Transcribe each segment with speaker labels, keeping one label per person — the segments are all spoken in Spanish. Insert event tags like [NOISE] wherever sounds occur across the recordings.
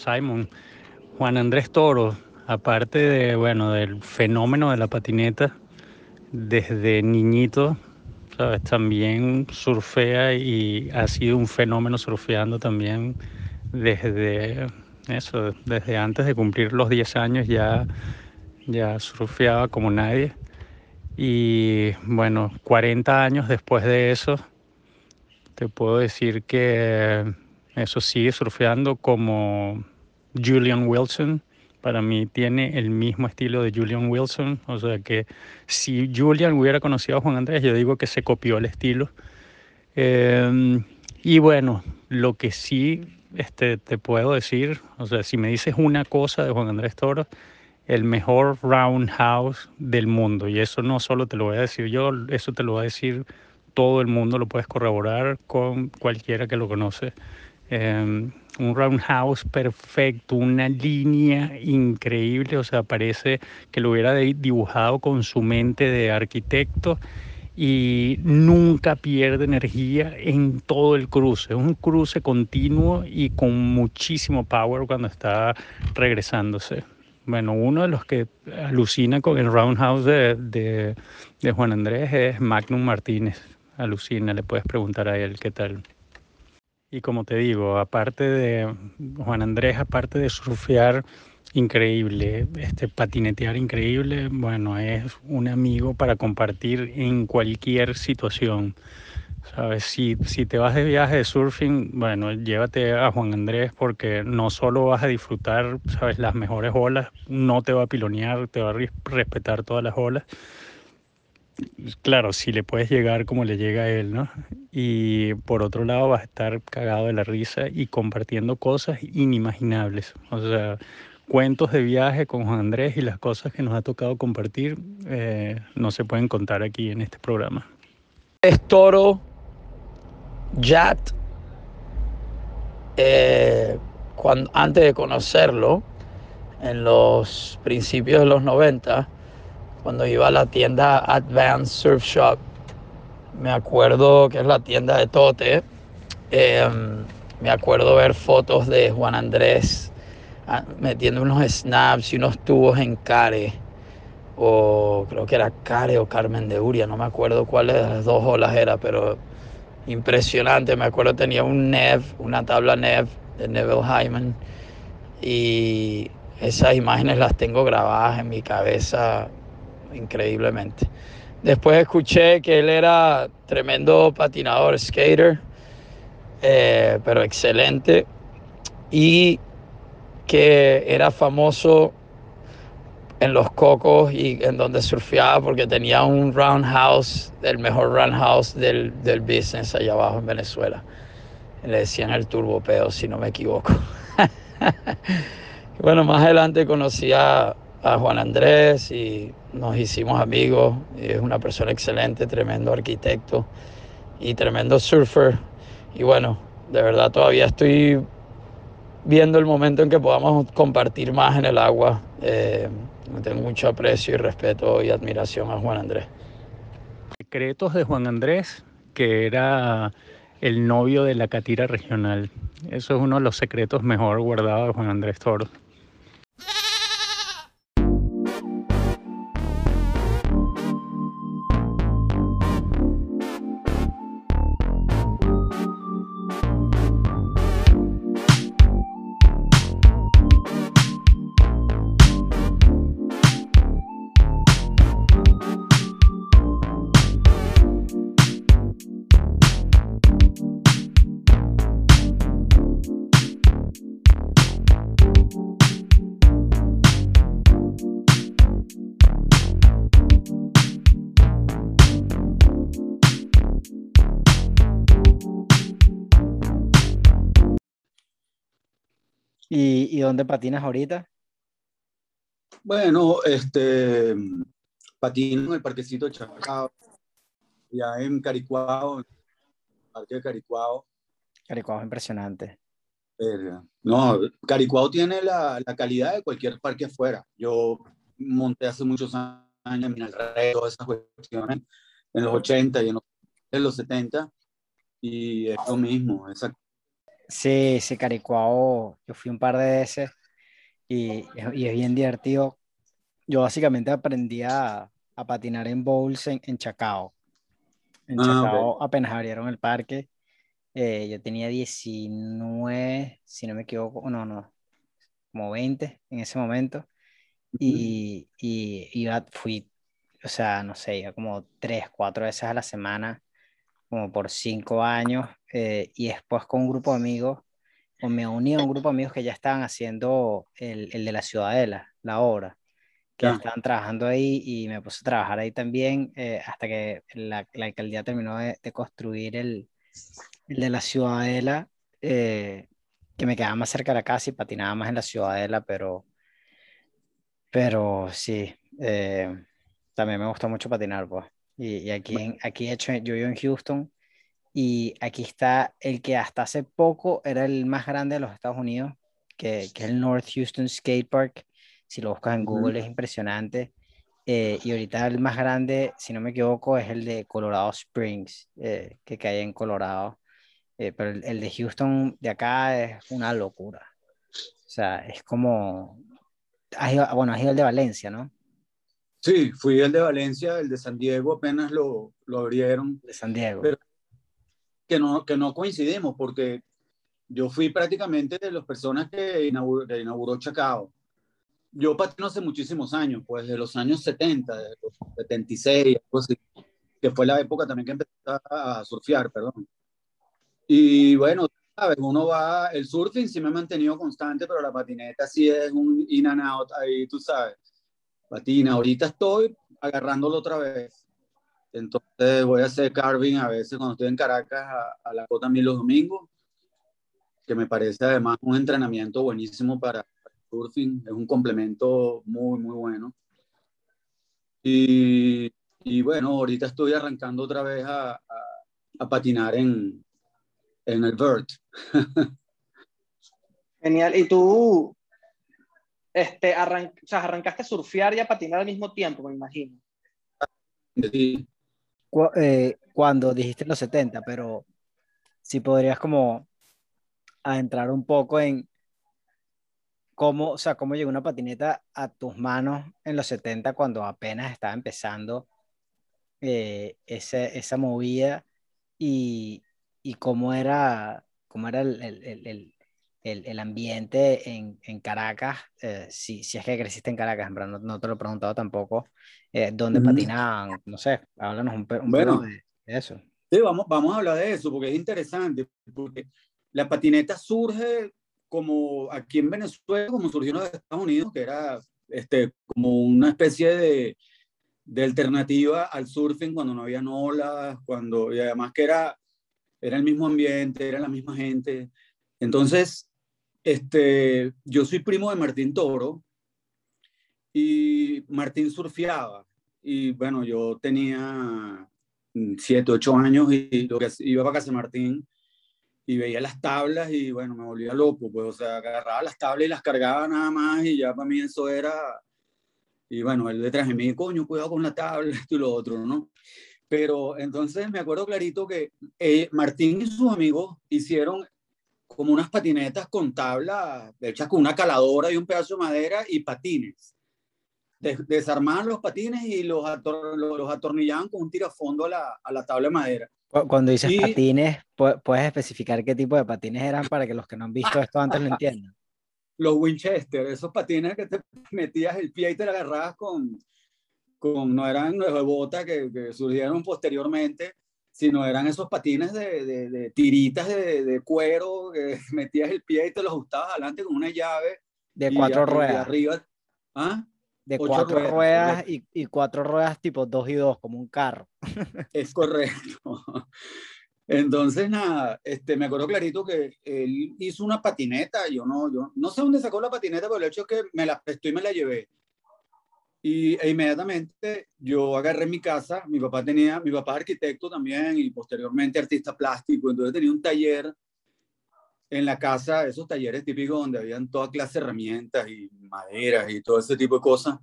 Speaker 1: Simon. Juan Andrés Toro, aparte de, bueno, del fenómeno de la patineta, desde niñito, ¿sabes? También surfea y ha sido un fenómeno surfeando también desde eso, desde antes de cumplir los 10 años ya, ya surfeaba como nadie. Y bueno, 40 años después de eso, te puedo decir que eso sigue surfeando como Julian Wilson. Para mí tiene el mismo estilo de Julian Wilson. O sea que si Julian hubiera conocido a Juan Andrés, yo digo que se copió el estilo. Em, y bueno, lo que sí este, te puedo decir, o sea, si me dices una cosa de Juan Andrés Toro, el mejor roundhouse del mundo. Y eso no solo te lo voy a decir yo, eso te lo va a decir todo el mundo, lo puedes corroborar con cualquiera que lo conoce. Em, un roundhouse perfecto, una línea increíble, o sea, parece que lo hubiera dibujado con su mente de arquitecto y nunca pierde energía en todo el cruce. Un cruce continuo y con muchísimo power cuando está regresándose. Bueno, uno de los que alucina con el roundhouse de, de Juan Andrés es Magnum Martínez. Alucina, le puedes preguntar a él qué tal. Y como te digo, aparte de Juan Andrés, aparte de surfear increíble, este patinetear increíble, bueno, es un amigo para compartir en cualquier situación. ¿Sabes? Si, si te vas de viaje de surfing, bueno, llévate a Juan Andrés porque no solo vas a disfrutar, ¿sabes? Las mejores olas, no te va a pilonear, te va a respetar todas las olas, claro, si le puedes llegar como le llega a él, ¿no? Y por otro lado vas a estar cagado de la risa y compartiendo cosas inimaginables. O sea, cuentos de viaje con Juan Andrés y las cosas que nos ha tocado compartir eh, no se pueden contar aquí en este programa.
Speaker 2: Es Toro, Jat, eh, antes de conocerlo, en los principios de los 90, cuando iba a la tienda Advanced Surf Shop. Me acuerdo que es la tienda de Tote. Em, me acuerdo ver fotos de Juan Andrés ah, metiendo unos snaps y unos tubos en Care. O creo que era Care o Carmen de Uria, no me acuerdo cuál de las dos olas era, pero impresionante. Me acuerdo tenía un Nev, una tabla Nev de Neville Hyman. Y esas imágenes las tengo grabadas en mi cabeza increíblemente. Después escuché que él era tremendo patinador, skater, eh, pero excelente, y que era famoso en los cocos y en donde surfeaba porque tenía un roundhouse, el mejor roundhouse del, del business allá abajo en Venezuela. Le decían el turbopeo, si no me equivoco. [LAUGHS] bueno, más adelante conocí a, a Juan Andrés y nos hicimos amigos. Es una persona excelente, tremendo arquitecto y tremendo surfer. Y bueno, de verdad todavía estoy viendo el momento en que podamos compartir más en el agua. Eh, tengo mucho aprecio y respeto y admiración a Juan Andrés.
Speaker 1: Secretos de Juan Andrés, que era el novio de la catira regional. Eso es uno de los secretos mejor guardados de Juan Andrés Toro.
Speaker 3: ¿Y, dónde patinas ahorita?
Speaker 4: Bueno, este, patino en el parquecito de Chacao, ya en Caricuao, parque de Caricuao.
Speaker 3: Caricuao es impresionante.
Speaker 4: no, Caricuao tiene la, la, calidad de cualquier parque afuera. Yo monté hace muchos años en el todas esas cuestiones, en los 80 y en los, en los 70, y es lo mismo, esa
Speaker 3: Sí, sí, Caricuao, yo fui un par de veces y, y es bien divertido. Yo básicamente aprendí a, a patinar en bowls en, en Chacao. En
Speaker 4: Ah,
Speaker 3: Chacao apenas abrieron el parque. eh, yo tenía 19, si no me equivoco, no, no, como 20 en ese momento. Y, y iba, fui, o sea, no sé, iba como tres, cuatro veces a la semana, como por cinco años. eh, y después con un grupo de amigos, o me uní a un grupo de amigos que ya estaban haciendo el, el de la Ciudadela, la obra que
Speaker 4: Ya.
Speaker 3: estaban trabajando ahí y me puse a trabajar ahí también eh, hasta que la, la alcaldía terminó de, de construir el, el de la Ciudadela, eh, que me quedaba más cerca de la casa y patinaba más en la Ciudadela, pero, pero sí, eh, también me gustó mucho patinar, pues. Y, y aquí, en, aquí de hecho, yo vivo en Houston y aquí está el que hasta hace poco era el más grande de los Estados Unidos, que, que es el North Houston Skate Park. Si lo buscas en. Google es impresionante. Eh, y ahorita el más grande, si no me equivoco, es el de Colorado Springs, eh, que cae en Colorado. Eh, pero el, el de Houston de acá es una locura. O sea, es como... has ido- bueno, has ido el de Valencia, ¿no?
Speaker 4: Sí, fui el de Valencia, el de San Diego apenas lo, lo abrieron,
Speaker 3: De San Diego.
Speaker 4: Pero- que no, que no coincidimos porque yo fui prácticamente de las personas que inauguró, que inauguró Chacao. Yo patino hace muchísimos años, pues de los años 70, de los 76, algo así, que fue la época también que empecé a surfear, perdón. Y bueno, sabes, uno va, el surfing sí me ha mantenido constante, pero la patineta sí es un in and out ahí, tú sabes. Patina, ahorita estoy agarrándolo otra vez. Entonces voy a hacer carving a veces cuando estoy en Caracas a, a la Cota Mil los domingos, que me parece además un entrenamiento buenísimo para, surfing, es un complemento muy, muy bueno. Y, y bueno, ahorita estoy arrancando otra vez a, a, a patinar en, en el vert. [LAUGHS]
Speaker 5: Genial. Y tú, este, arran- o sea, arrancaste a surfear y a patinar al mismo tiempo, me imagino.
Speaker 4: Sí.
Speaker 3: Cu- eh, cuando dijiste los 70, pero si podrías como adentrar un poco en cómo, o sea, cómo llegó una patineta a tus manos en los 70 cuando apenas estaba empezando eh, ese- esa movida y, y cómo era, cómo era el, el- el- el- el- ambiente en, en Caracas, eh, si, si es que creciste en Caracas, en verdad, no, no te lo he preguntado tampoco, eh, ¿dónde patinaban? No sé, háblanos un, un
Speaker 4: Bueno.
Speaker 3: poco de, de eso.
Speaker 4: Sí, vamos, vamos a hablar de eso porque es interesante, porque la patineta surge como aquí en Venezuela, como surgió en los Estados Unidos, que era este, como una especie de, de alternativa al surfing cuando no había olas, cuando, y además que era, era el mismo ambiente, era la misma gente. Entonces, este, yo soy primo de Martín Toro y Martín surfeaba. Y bueno, yo tenía mm, siete, ocho años y iba para Casa Martín y veía las tablas y bueno, me volvía loco, pues o sea, agarraba las tablas y las cargaba nada más y ya para mí eso era, y bueno, él detrás de mí, coño, cuidado con la tabla, [LAUGHS] esto y lo otro, ¿no? Pero entonces me acuerdo clarito que eh, Martín y sus amigos hicieron como unas patinetas con tablas hechas con una caladora y un pedazo de madera y patines. Des- desarmaban los patines y los, ator- los, los atornillaban con un tirafondo a la, a la tabla de madera.
Speaker 3: Cu- Cuando dices
Speaker 4: Y-
Speaker 3: patines, pu- ¿puedes especificar qué tipo de patines eran para que los que no han visto esto antes lo [LAUGHS] entiendan?
Speaker 4: Los Winchester, esos patines que te metías el pie y te la agarrabas con, con no eran los de bota que, que surgieron posteriormente, sino eran esos patines de, de- de tiritas de, de cuero que [LAUGHS] metías el pie y te lo ajustabas adelante con una llave.
Speaker 3: De
Speaker 4: y
Speaker 3: cuatro ruedas.
Speaker 4: arriba, ¿ah?
Speaker 3: De cuatro
Speaker 4: ruedas,
Speaker 3: ruedas y, y cuatro ruedas tipo dos y dos, como un carro. [LAUGHS]
Speaker 4: Es correcto. [LAUGHS] Entonces, nada, este, me acuerdo clarito que él hizo una patineta, yo no, yo no sé dónde sacó la patineta, pero el hecho es que me la prestó y me la llevé. Y e inmediatamente yo agarré mi casa, mi papá tenía, mi papá es arquitecto también y posteriormente artista plástico, entonces tenía un taller en la casa, esos talleres típicos donde habían toda clase de herramientas y maderas y todo ese tipo de cosas.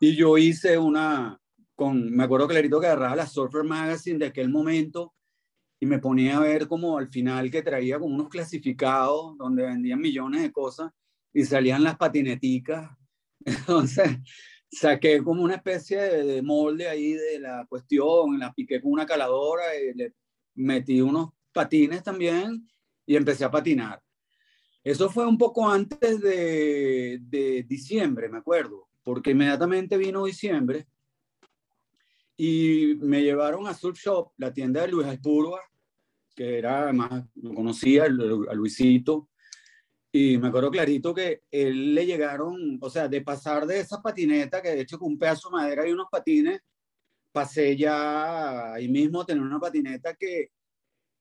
Speaker 4: Y yo hice una, con, me acuerdo clarito que agarraba la Surfer Magazine de aquel momento y me ponía a ver como al final que traía como unos clasificados donde vendían millones de cosas y salían las patineticas. [LAUGHS] Entonces saqué como una especie de, molde ahí de la cuestión, la piqué con una caladora y le metí unos patines también y empecé a patinar. Eso fue un poco antes de, de diciembre, me acuerdo, porque inmediatamente vino diciembre y me llevaron a Surf Shop, la tienda de Luis Espurua, que era, además, lo conocía, a Luisito, y me acuerdo clarito que él le llegaron, o sea, de pasar de esa patineta, que de hecho con un pedazo de madera y unos patines, pasé ya ahí mismo a tener una patineta que,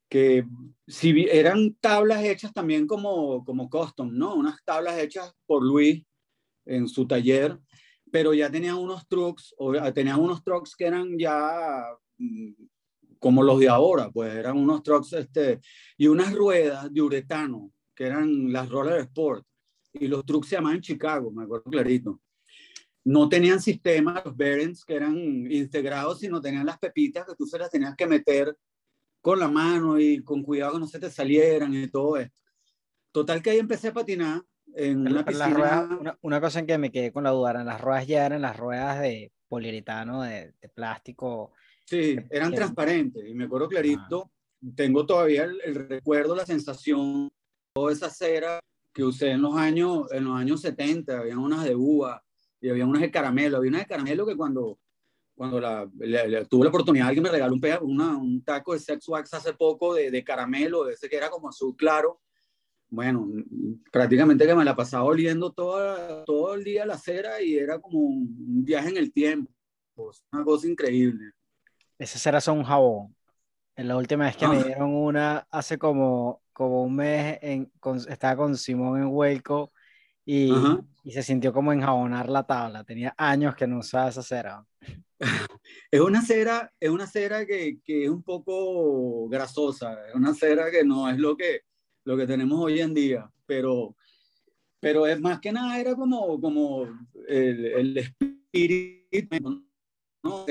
Speaker 4: que si eran tablas hechas también como, como custom, ¿no? Unas tablas hechas por Luis en su taller, pero ya tenían unos trucks, o tenían unos trucks que eran ya mm, como los de ahora, pues eran unos trucks, este, y unas ruedas de uretano, que eran las Roller Sport, y los trucks se llamaban Chicago, me acuerdo clarito. No tenían sistema, los bearings que eran integrados, sino tenían las pepitas que tú se las tenías que meter con la mano y con cuidado que no se te salieran y todo esto. Total que ahí empecé a patinar en una
Speaker 3: piscina. una, cosa en que me quedé con la duda, eran las ruedas ya eran las ruedas de poliuretano, de, de plástico.
Speaker 4: Sí, eran transparentes y me acuerdo clarito. Tengo todavía el, recuerdo, la sensación, toda esa cera que usé en los años, en los años 70, había unas de uva y había unas de caramelo, había unas de caramelo que cuando cuando la, tuve la oportunidad, alguien me regaló un, una, un taco de sex wax hace poco de, de, caramelo, ese que era como azul claro. Bueno, prácticamente que me la pasaba oliendo toda, todo el día la cera y era como un viaje en el tiempo. Una cosa increíble.
Speaker 3: Esa cera son un jabón. En la última vez que me ah. dieron una, hace como, como un mes, en, estaba con Simón en Huelco y, y, se sintió como enjabonar la tabla. Tenía años que no usaba esa cera. [LAUGHS]
Speaker 4: es una cera, es una cera que, que, es un poco grasosa, es una cera que no es lo que, lo que tenemos hoy en día, pero, pero es más que nada era como, como el, el espíritu, ¿no?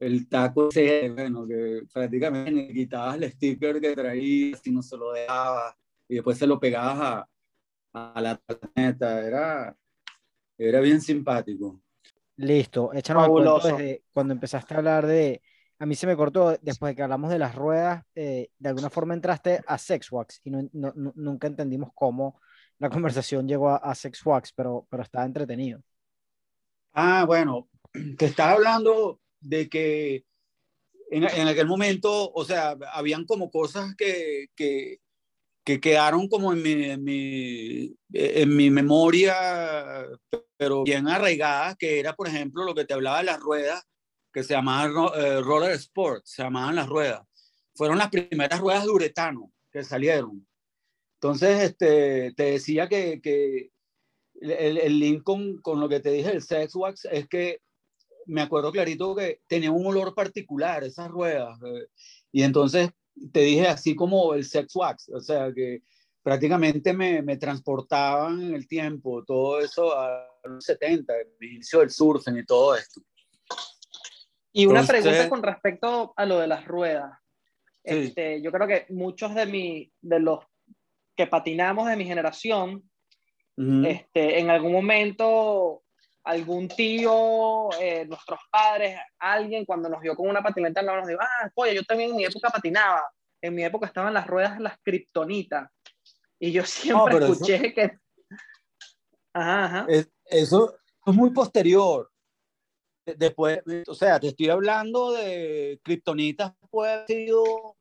Speaker 4: El taco ese, bueno, que prácticamente quitabas el sticker que traías y no se lo dejabas y después se lo pegabas a, a la planeta, era, era bien simpático.
Speaker 3: Listo, échanos a desde cuando empezaste a hablar de. A mí se me cortó después de que hablamos de las ruedas, eh, de alguna forma entraste a Sexwax y no, nunca entendimos cómo la conversación llegó a, a Sexwax, pero, pero estaba entretenido.
Speaker 4: Ah, bueno, [CLEARS THROAT] te estaba hablando de que en, aquel momento, o sea, habían como cosas que, que, que quedaron como en mi, en mi, memoria, pero bien arraigadas, que era, por ejemplo, lo que te hablaba de las ruedas, que se llamaban eh, roller sport, se llamaban las ruedas. Fueron las primeras ruedas de uretano que salieron. Entonces, este, te decía que, que el, el, link con, con, lo que te dije del sex wax es que me acuerdo clarito que tenía un olor particular esas ruedas. Eh, y entonces te dije así como el sex wax, o sea que prácticamente me, me transportaban en el tiempo, todo eso a los 70, el inicio del surfen y todo esto.
Speaker 5: Y una pregunta con respecto a lo de las ruedas. Este, yo creo que muchos de, mi, de los que patinamos de mi generación, este, en algún momento, algún tío, eh, nuestros padres, alguien cuando nos vio con una patineta nos dijo, ah, oye, yo también en mi época patinaba. En mi época estaban las ruedas las kriptonitas. Y yo siempre escuché que...
Speaker 4: Ajá, ajá. eso es muy posterior. Después, o sea, te estoy hablando de kriptonitas, puede haber sido,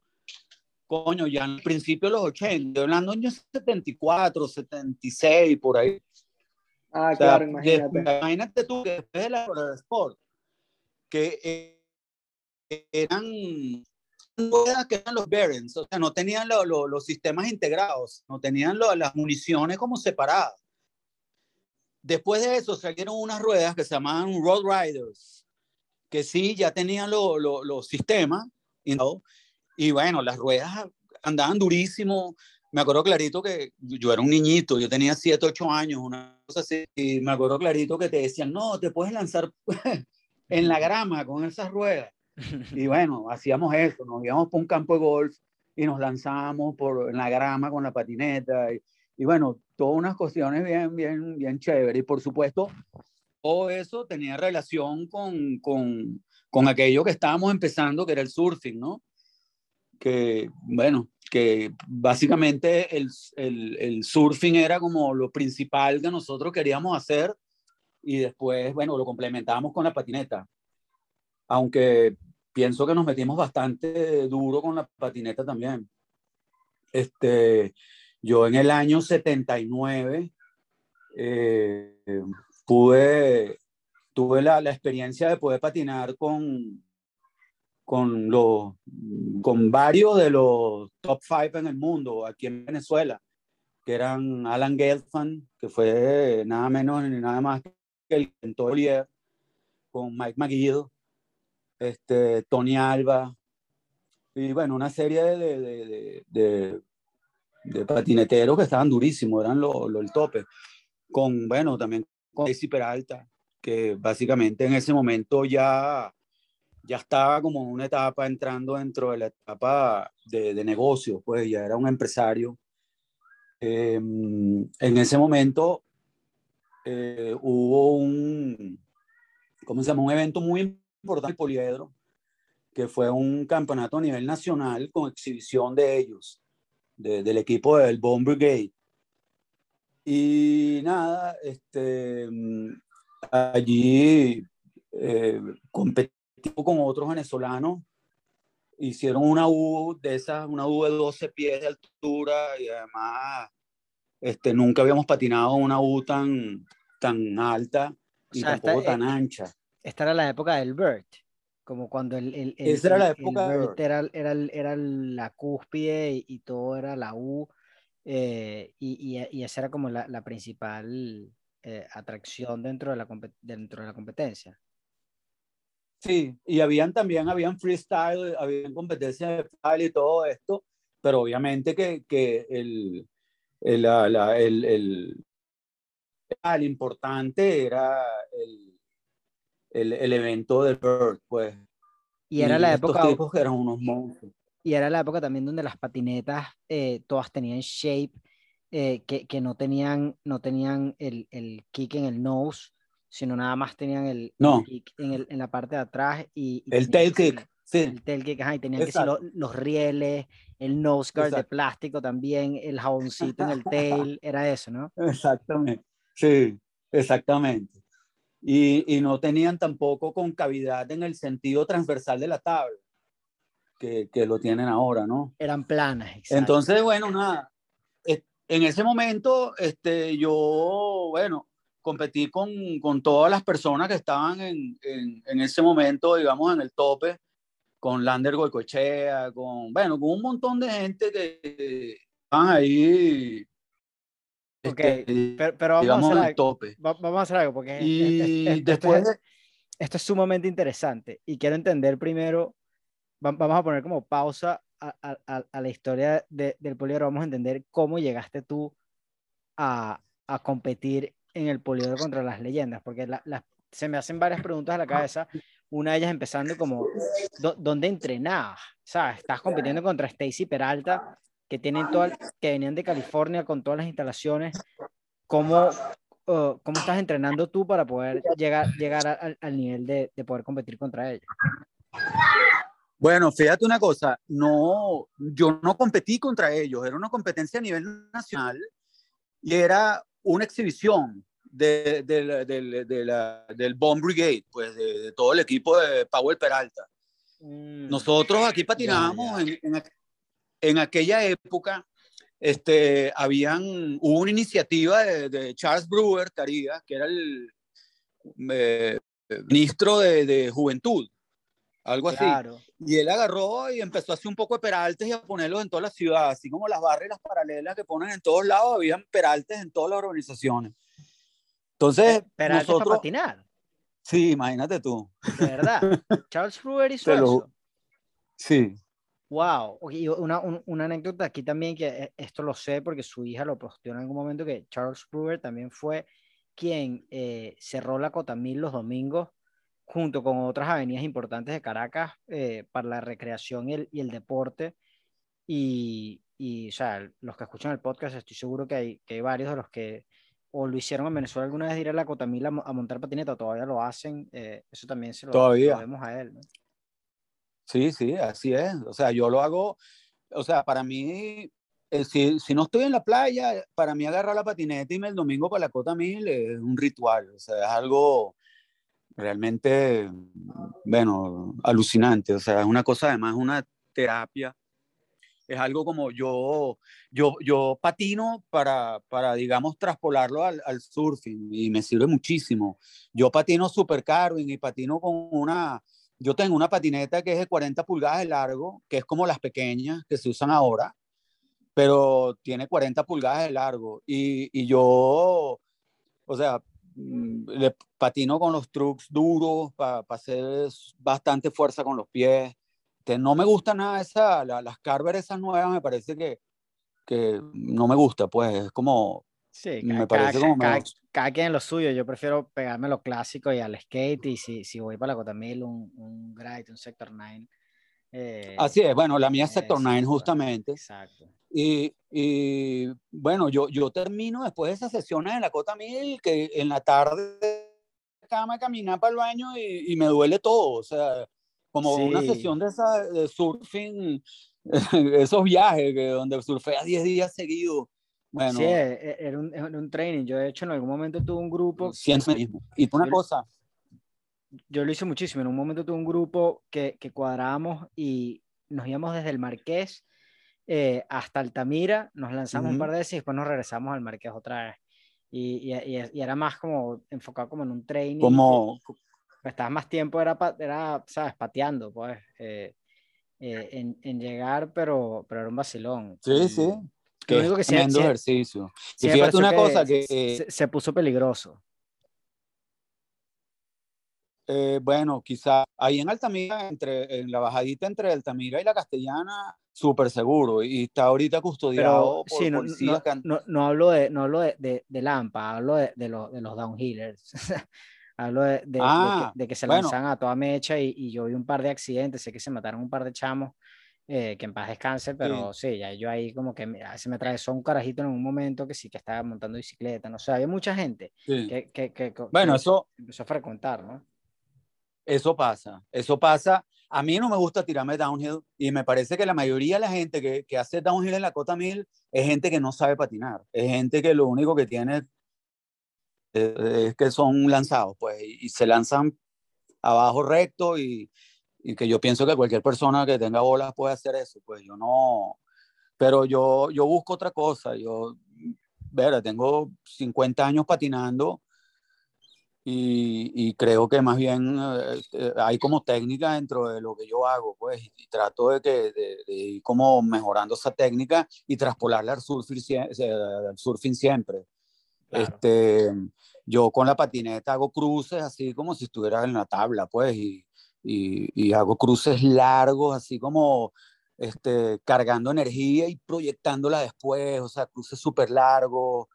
Speaker 4: coño, ya en el principio de los 80, estoy hablando de años 74, 76, por ahí.
Speaker 5: Ah, claro, imagínate.
Speaker 4: imagínate tú que después de la de Sport, que eh, eran que eran los bearings, o sea, no tenían lo, lo, los sistemas integrados, no tenían las municiones como separadas. Después de eso salieron unas ruedas que se llamaban Road Riders, que sí, ya tenían los sistemas, ¿no? y bueno, las ruedas andaban durísimo. Me acuerdo clarito que yo era un niñito, yo tenía 7, 8 años, una así, y me acuerdo clarito que te decían, no, te puedes lanzar [LAUGHS] en la grama con esas ruedas [LAUGHS] Y bueno, hacíamos eso, nos íbamos por un campo de golf y nos lanzábamos por en la grama con la patineta. Y, y bueno, todas unas cuestiones bien, bien, bien chéveres. Y por supuesto, todo eso tenía relación con, con, con aquello que estábamos empezando, que era el surfing, ¿no? Que, bueno, que básicamente el, el, el, surfing era como lo principal que nosotros queríamos hacer y después, bueno, lo complementábamos con la patineta. Aunque pienso que nos metimos bastante duro con la patineta también. Este, yo en el año 79 eh, pude, tuve la, la, experiencia de poder patinar con, con, los, con varios de los top five en el mundo aquí en Venezuela, que eran Alan Gelfand, que fue nada menos ni nada más que el Olier, con Mike McGill, este, Tony Alba, y bueno, una serie de, de, de, patineteros que estaban durísimos, eran lo, lo, el tope, con, bueno, también con Daisy Peralta, que básicamente en ese momento ya ya estaba como en una etapa entrando dentro de la etapa de, de negocio, pues ya era un empresario. Eh, en ese momento eh, hubo un, ¿cómo se llama? Un evento muy importante, el Poliedro, que fue un campeonato a nivel nacional con exhibición de ellos, de, del equipo del Bomb Brigade. Y nada, este, allí eh, con otros venezolanos, hicieron una U de esas, una U de 12 pies de altura y además este, nunca habíamos patinado una U tan, tan alta y tampoco tan eh, ancha.
Speaker 3: Esta era la época del BERT, como cuando el, el,
Speaker 4: Esa era la época
Speaker 3: el BERT era, era, era, la cúspide y, todo era la U, eh, y, y, y, esa era como la, la principal eh, atracción dentro de, la, dentro de la competencia.
Speaker 4: Sí, y habían también, habían freestyle, habían competencias de freestyle y todo esto, pero obviamente que, que el, el, la, el, el, el, importante era el, el, el evento del Bird, pues.
Speaker 3: Y era y la época...
Speaker 4: tipos que eran unos monstruos.
Speaker 3: Y era la época también donde las patinetas eh, todas tenían shape, eh, que, que, no tenían, no tenían el, el kick en el nose, sino nada más tenían el,
Speaker 4: no.
Speaker 3: el en, el, en, la parte de atrás y... y
Speaker 4: el tail kick, sí.
Speaker 3: El tail kick, ajá, y tenían Exacto. que ser los, los rieles, el nose guard Exacto. de plástico también, el jaboncito en el tail, [LAUGHS] era eso, ¿no?
Speaker 4: Exactamente, sí, exactamente. Y, y, no tenían tampoco concavidad en el sentido transversal de la tabla, que, que lo tienen ahora, ¿no?
Speaker 3: Eran planas,
Speaker 4: exacto. Entonces, bueno, nada, en ese momento, este, yo, bueno, competí con, con, todas las personas que estaban en, en, en, ese momento, digamos, en el tope, con Lander Goicochea, con, bueno, con un montón de gente que estaban ahí.
Speaker 3: Ok, este, pero, pero, vamos, digamos, a hacer algo, tope. vamos a hacer algo, porque
Speaker 4: y esto, después...
Speaker 3: Esto es, esto es sumamente interesante y quiero entender primero, vamos a poner como pausa a, a, a la historia de, del poliedro, vamos a entender cómo llegaste tú a, a competir en el poliedro contra las leyendas, porque la, la, se me hacen varias preguntas a la cabeza, una de ellas empezando como, ¿dónde entrenabas? ¿Sabes? Estás compitiendo contra Stacy Peralta, que, tienen todo, que venían de California con todas las instalaciones. ¿Cómo, uh, cómo estás entrenando tú para poder llegar, llegar al, al nivel de, de poder competir contra ellos?
Speaker 4: Bueno, fíjate una cosa, no, yo no competí contra ellos, era una competencia a nivel nacional y era una exhibición de, de, de, de la, del Bomb Brigade, pues de, todo el equipo de Powell Peralta. Mm. Nosotros aquí patinábamos yeah, yeah. En, en, en, aquella época. Este, habían, hubo una iniciativa de, Charles Brewer Caría, que era el eh, ministro de, Juventud, algo claro. así. Y él agarró y empezó a hacer un poco de peraltes y a ponerlos en todas las ciudades, así como las barreras paralelas que ponen en todos lados, habían peraltes en todas las organizaciones. Entonces,
Speaker 3: peraltes nosotros... para patinar.
Speaker 4: Sí, imagínate tú.
Speaker 3: De verdad. [LAUGHS] Charles Brewer hizo lo... eso.
Speaker 4: Sí.
Speaker 3: Wow. Y una, un, una anécdota aquí también, que eh, esto lo sé porque su hija lo posteó en algún momento, que Charles Brewer también fue quien eh, cerró la Cotamil los domingos junto con otras avenidas importantes de Caracas eh, para la recreación y el, y el deporte. Y, y, o sea, los que escuchan el podcast, estoy seguro que hay, que hay varios de los que o lo hicieron en Venezuela alguna vez de ir a la Cotamila a, montar patineta, todavía lo hacen, eh, eso también se lo,
Speaker 4: todavía.
Speaker 3: vemos a él. ¿no?
Speaker 4: Sí, sí, así es. O sea, yo lo hago, o sea, para mí, eh, si, si, no estoy en la playa, para mí agarrar la patineta y irme el domingo para la Cota Mil es un ritual, o sea, es algo realmente, bueno, alucinante, o sea, es una cosa además, una terapia es algo como yo, yo, yo patino para, para digamos, traspolarlo al, al, surfing y me sirve muchísimo. Yo patino super carving y patino con una, yo tengo una patineta que es de 40 pulgadas de largo, que es como las pequeñas que se usan ahora, pero tiene 40 pulgadas de largo y, y yo, o sea, mm, le patino con los trucks duros para hacer bastante fuerza con los pies este, no me gusta nada esa, las Carver esas nuevas, me parece que, que no me gusta, pues es como...
Speaker 3: Sí, me parece como cada, cada, quien lo suyo, yo prefiero pegarme lo clásico y al skate y si, si voy para la Cotamil, un, un Gride, un Sector 9.
Speaker 4: Eh, Así es, bueno, la mía es Sector 9 justamente.
Speaker 3: Exacto.
Speaker 4: Y, y, bueno, yo, yo termino después de esas sesiones en la Cota Mil, que en la tarde cama caminar para el baño y, y, me duele todo, o sea, como una sesión de, esa, de surfing, [LAUGHS] esos viajes que, donde surfea 10 días seguidos. Bueno,
Speaker 3: sí, e, e, era un, era un, training. Yo, de hecho, en algún momento tuve un grupo.
Speaker 4: Siempre mismo. Y una cosa.
Speaker 3: Yo lo hice muchísimo. En un momento tuve un grupo que, que cuadrábamos y nos íbamos desde el Marqués eh, hasta Altamira, nos lanzamos un par de veces y después nos regresamos al Marqués otra vez. Y, y, y, era más como enfocado como en un training.
Speaker 4: Como,
Speaker 3: estabas más tiempo, era, era ¿sabes? Pateando, pues, eh, eh, en, en, llegar, pero, pero era un vacilón.
Speaker 4: Sí, sí. Que
Speaker 3: único que
Speaker 4: sí, ejercicio. y fíjate una cosa que...
Speaker 3: Se, se, puso peligroso.
Speaker 4: Eh, bueno, quizá ahí en Altamira, entre, en la bajadita entre Altamira y la Castellana, súper seguro. Y está ahorita custodiado por
Speaker 3: sí,
Speaker 4: no,
Speaker 3: policías. No, no, no, hablo de, no hablo de, de, de Lampa, hablo de, de, los, de los downhillers. [LAUGHS] Hablo de, de,
Speaker 4: ah,
Speaker 3: de, que, de, que, se
Speaker 4: bueno.
Speaker 3: lanzan a toda mecha y, y, yo vi un par de accidentes, sé que se mataron un par de chamos, eh, que en paz descanse, pero sí. sí. ya yo ahí como que me, se me atravesó un carajito en un momento que sí que estaba montando bicicleta, no sé, había mucha gente
Speaker 4: sí.
Speaker 3: que, que, que,
Speaker 4: bueno, eso
Speaker 3: empezó a frecuentar, ¿no?
Speaker 4: Eso pasa, eso pasa. A mí no me gusta tirarme downhill y me parece que la mayoría de la gente que, que hace downhill en la Cota Mil es gente que no sabe patinar, es gente que lo único que tiene es que son lanzados, pues, y, se lanzan abajo recto y, que yo pienso que cualquier persona que tenga bolas puede hacer eso, pues yo no, pero yo, yo busco otra cosa, yo, ver, tengo 50 años patinando y, creo que más bien eh, hay como técnica dentro de lo que yo hago, pues, y trato de, que, ir como mejorando esa técnica y traspolarla al surfing, al surfing siempre. Claro. Este, yo con la patineta hago cruces así como si estuviera en la tabla, pues, y, y, y hago cruces largos, así como este, cargando energía y proyectándola después, o sea, cruces súper largos,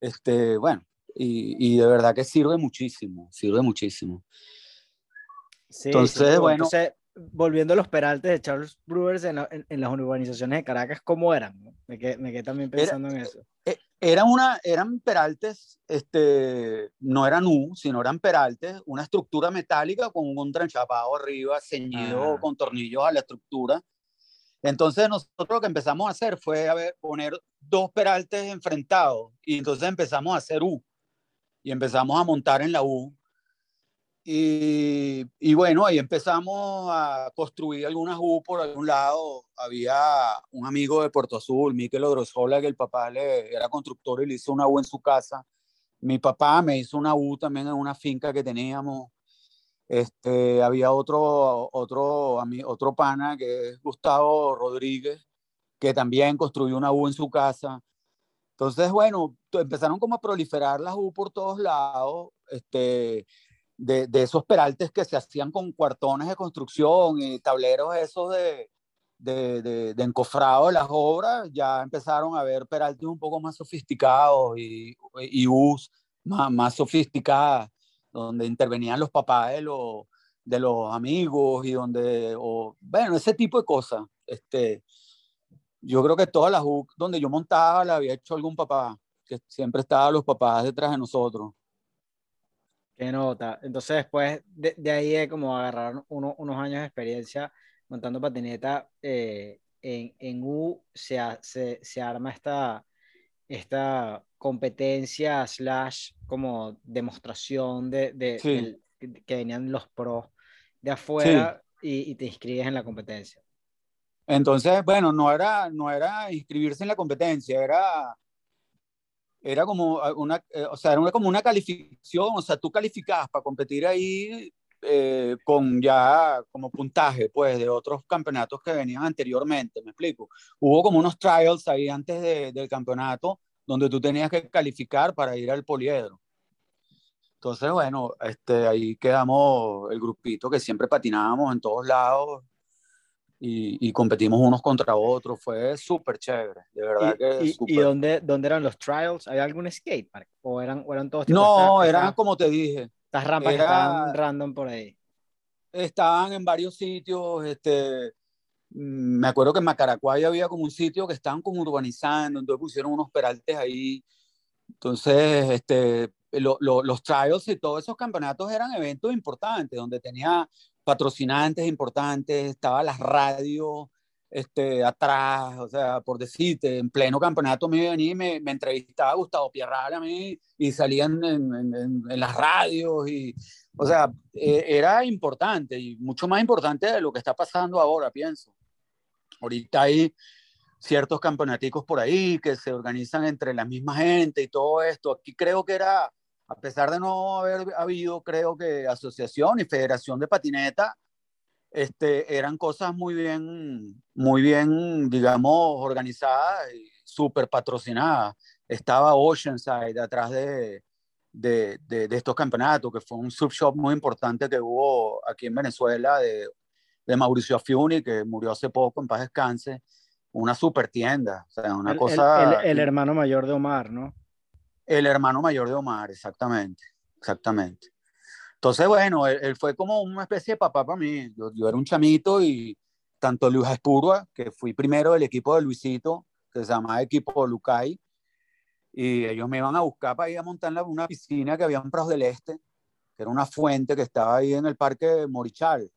Speaker 4: este, bueno, y, y, de verdad que sirve muchísimo, sirve muchísimo.
Speaker 3: Sí, entonces, sí, bueno. Entonces, volviendo a los peraltes de Charles Brewers en, la, en, en las urbanizaciones de Caracas, ¿cómo eran? Me quedé, me quedé también pensando
Speaker 4: era,
Speaker 3: en eso.
Speaker 4: Eh, era una, eran peraltes, este, no eran U, sino eran peraltes, una estructura metálica con un tranchapado arriba, ceñido ah. con tornillos a la estructura. Entonces nosotros lo que empezamos a hacer fue a ver, poner dos peraltes enfrentados y entonces empezamos a hacer U y empezamos a montar en la U y, bueno, ahí empezamos a construir algunas U por algún lado. Había un amigo de Puerto Azul, Miquel Odrozola, que el papá le, era constructor y le hizo una U en su casa. Mi papá me hizo una U también en una finca que teníamos. Este, había otro, otro, otro pana que es Gustavo Rodríguez, que también construyó una U en su casa. Entonces, bueno, empezaron como a proliferar las U por todos lados. Este, de, de, esos peraltes que se hacían con cuartones de construcción y tableros esos de, de, de, de encofrado de las obras, ya empezaron a ver peraltes un poco más sofisticados y, y U's más, más sofisticadas, donde intervenían los papás de los, de los amigos y donde, o, bueno, ese tipo de cosas. Este, yo creo que todas las donde yo montaba la había hecho algún papá, que siempre estaban los papás detrás de nosotros.
Speaker 3: Qué nota. Entonces después de, de ahí de como agarrar unos años de experiencia montando patineta, eh, en, en, U se, se, se, arma esta, esta competencia slash como demostración de, de, que venían los pros de afuera y, y, te inscribes en la competencia.
Speaker 4: Entonces, bueno, no era, no era inscribirse en la competencia, era era como una, eh, o sea, era como una calificación, o sea, tú calificabas para competir ahí eh, con ya como puntaje, pues, de otros campeonatos que venían anteriormente, me explico. Hubo como unos trials ahí antes de, del campeonato donde tú tenías que calificar para ir al poliedro. Entonces, bueno, este, ahí quedamos el grupito que siempre patinábamos en todos lados, y, competimos unos contra otros. Fue súper chévere, de verdad
Speaker 3: ¿Y, que ¿Y, dónde, dónde, eran los trials? ¿Había algún skatepark? ¿O eran, o eran todos?
Speaker 4: No, eran como te dije.
Speaker 3: Estas rampas que estaban random por ahí.
Speaker 4: Estaban en varios sitios. Este, mm, me acuerdo que en Macaracuay había como un sitio que estaban como urbanizando, entonces pusieron unos peraltes ahí. Entonces, este, los trials y todos esos campeonatos eran eventos importantes, donde tenía patrocinantes importantes, estaba las radios este, atrás, o sea, por decirte, en pleno campeonato me venía y me, me entrevistaba Gustavo Pierral a mí y salían en, en, en, las radios y, o sea, e, era importante y mucho más importante de lo que está pasando ahora, pienso. Ahorita hay ciertos campeonaticos por ahí que se organizan entre la misma gente y todo esto. Aquí creo que era a pesar de no haber habido, creo que asociación y federación de patineta, este, eran cosas muy bien, muy bien, digamos, organizadas y súper patrocinadas. Estaba Oceanside atrás de, de, de, estos campeonatos, que fue un subshop muy importante que hubo aquí en Venezuela de, de Mauricio Afiuni, que murió hace poco, en paz descanse. Una super tienda, o sea, una cosa...
Speaker 3: el, el hermano mayor de Omar, ¿no?
Speaker 4: El hermano mayor de Omar, exactamente, exactamente. Entonces, bueno, él, fue como una especie de papá para mí. Yo, era un chamito y tanto Luis Espurua, que fui primero del equipo de Luisito, que se llamaba equipo Lucay, y ellos me iban a buscar para ir a montar una piscina que había en Pros del Este, que era una fuente que estaba ahí en el parque Morichal.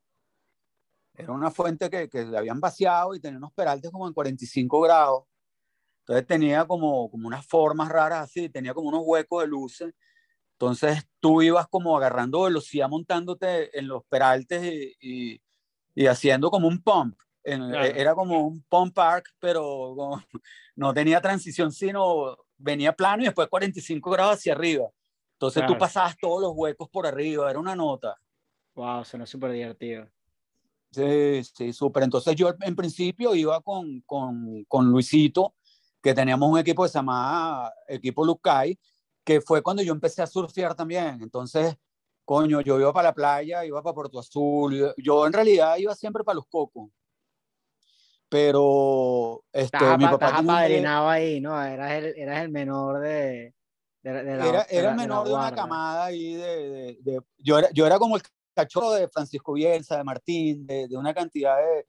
Speaker 4: Era una fuente que, que habían vaciado y tenía unos peraltes como en 45 grados. Entonces tenía como, como unas formas raras así, tenía como unos huecos de luces. Entonces tú ibas como agarrando velocidad montándote en los peraltes y, y, haciendo como un pump. Era como un pump park, pero [LAUGHS] no tenía transición, sino venía plano y después 45 grados hacia arriba. Entonces tú pasabas todos los huecos por arriba, era una nota.
Speaker 3: Wow, suena súper divertido.
Speaker 4: Sí, sí, súper. Entonces yo en principio iba con, con, con Luisito que teníamos un equipo que se llamaba Equipo Lucay, que fue cuando yo empecé a surfear también. Entonces, coño, yo iba para la playa, iba para Puerto Azul, yo en realidad iba siempre para Los Cocos. Pero este,
Speaker 3: mi papá apadrinado ahí, ¿no? Eras el, eras el menor de, de, de la,
Speaker 4: Era, era el menor de, una camada ahí de, de, yo, era, yo era como el cachorro de Francisco Bielsa, de Martín, de, una cantidad de,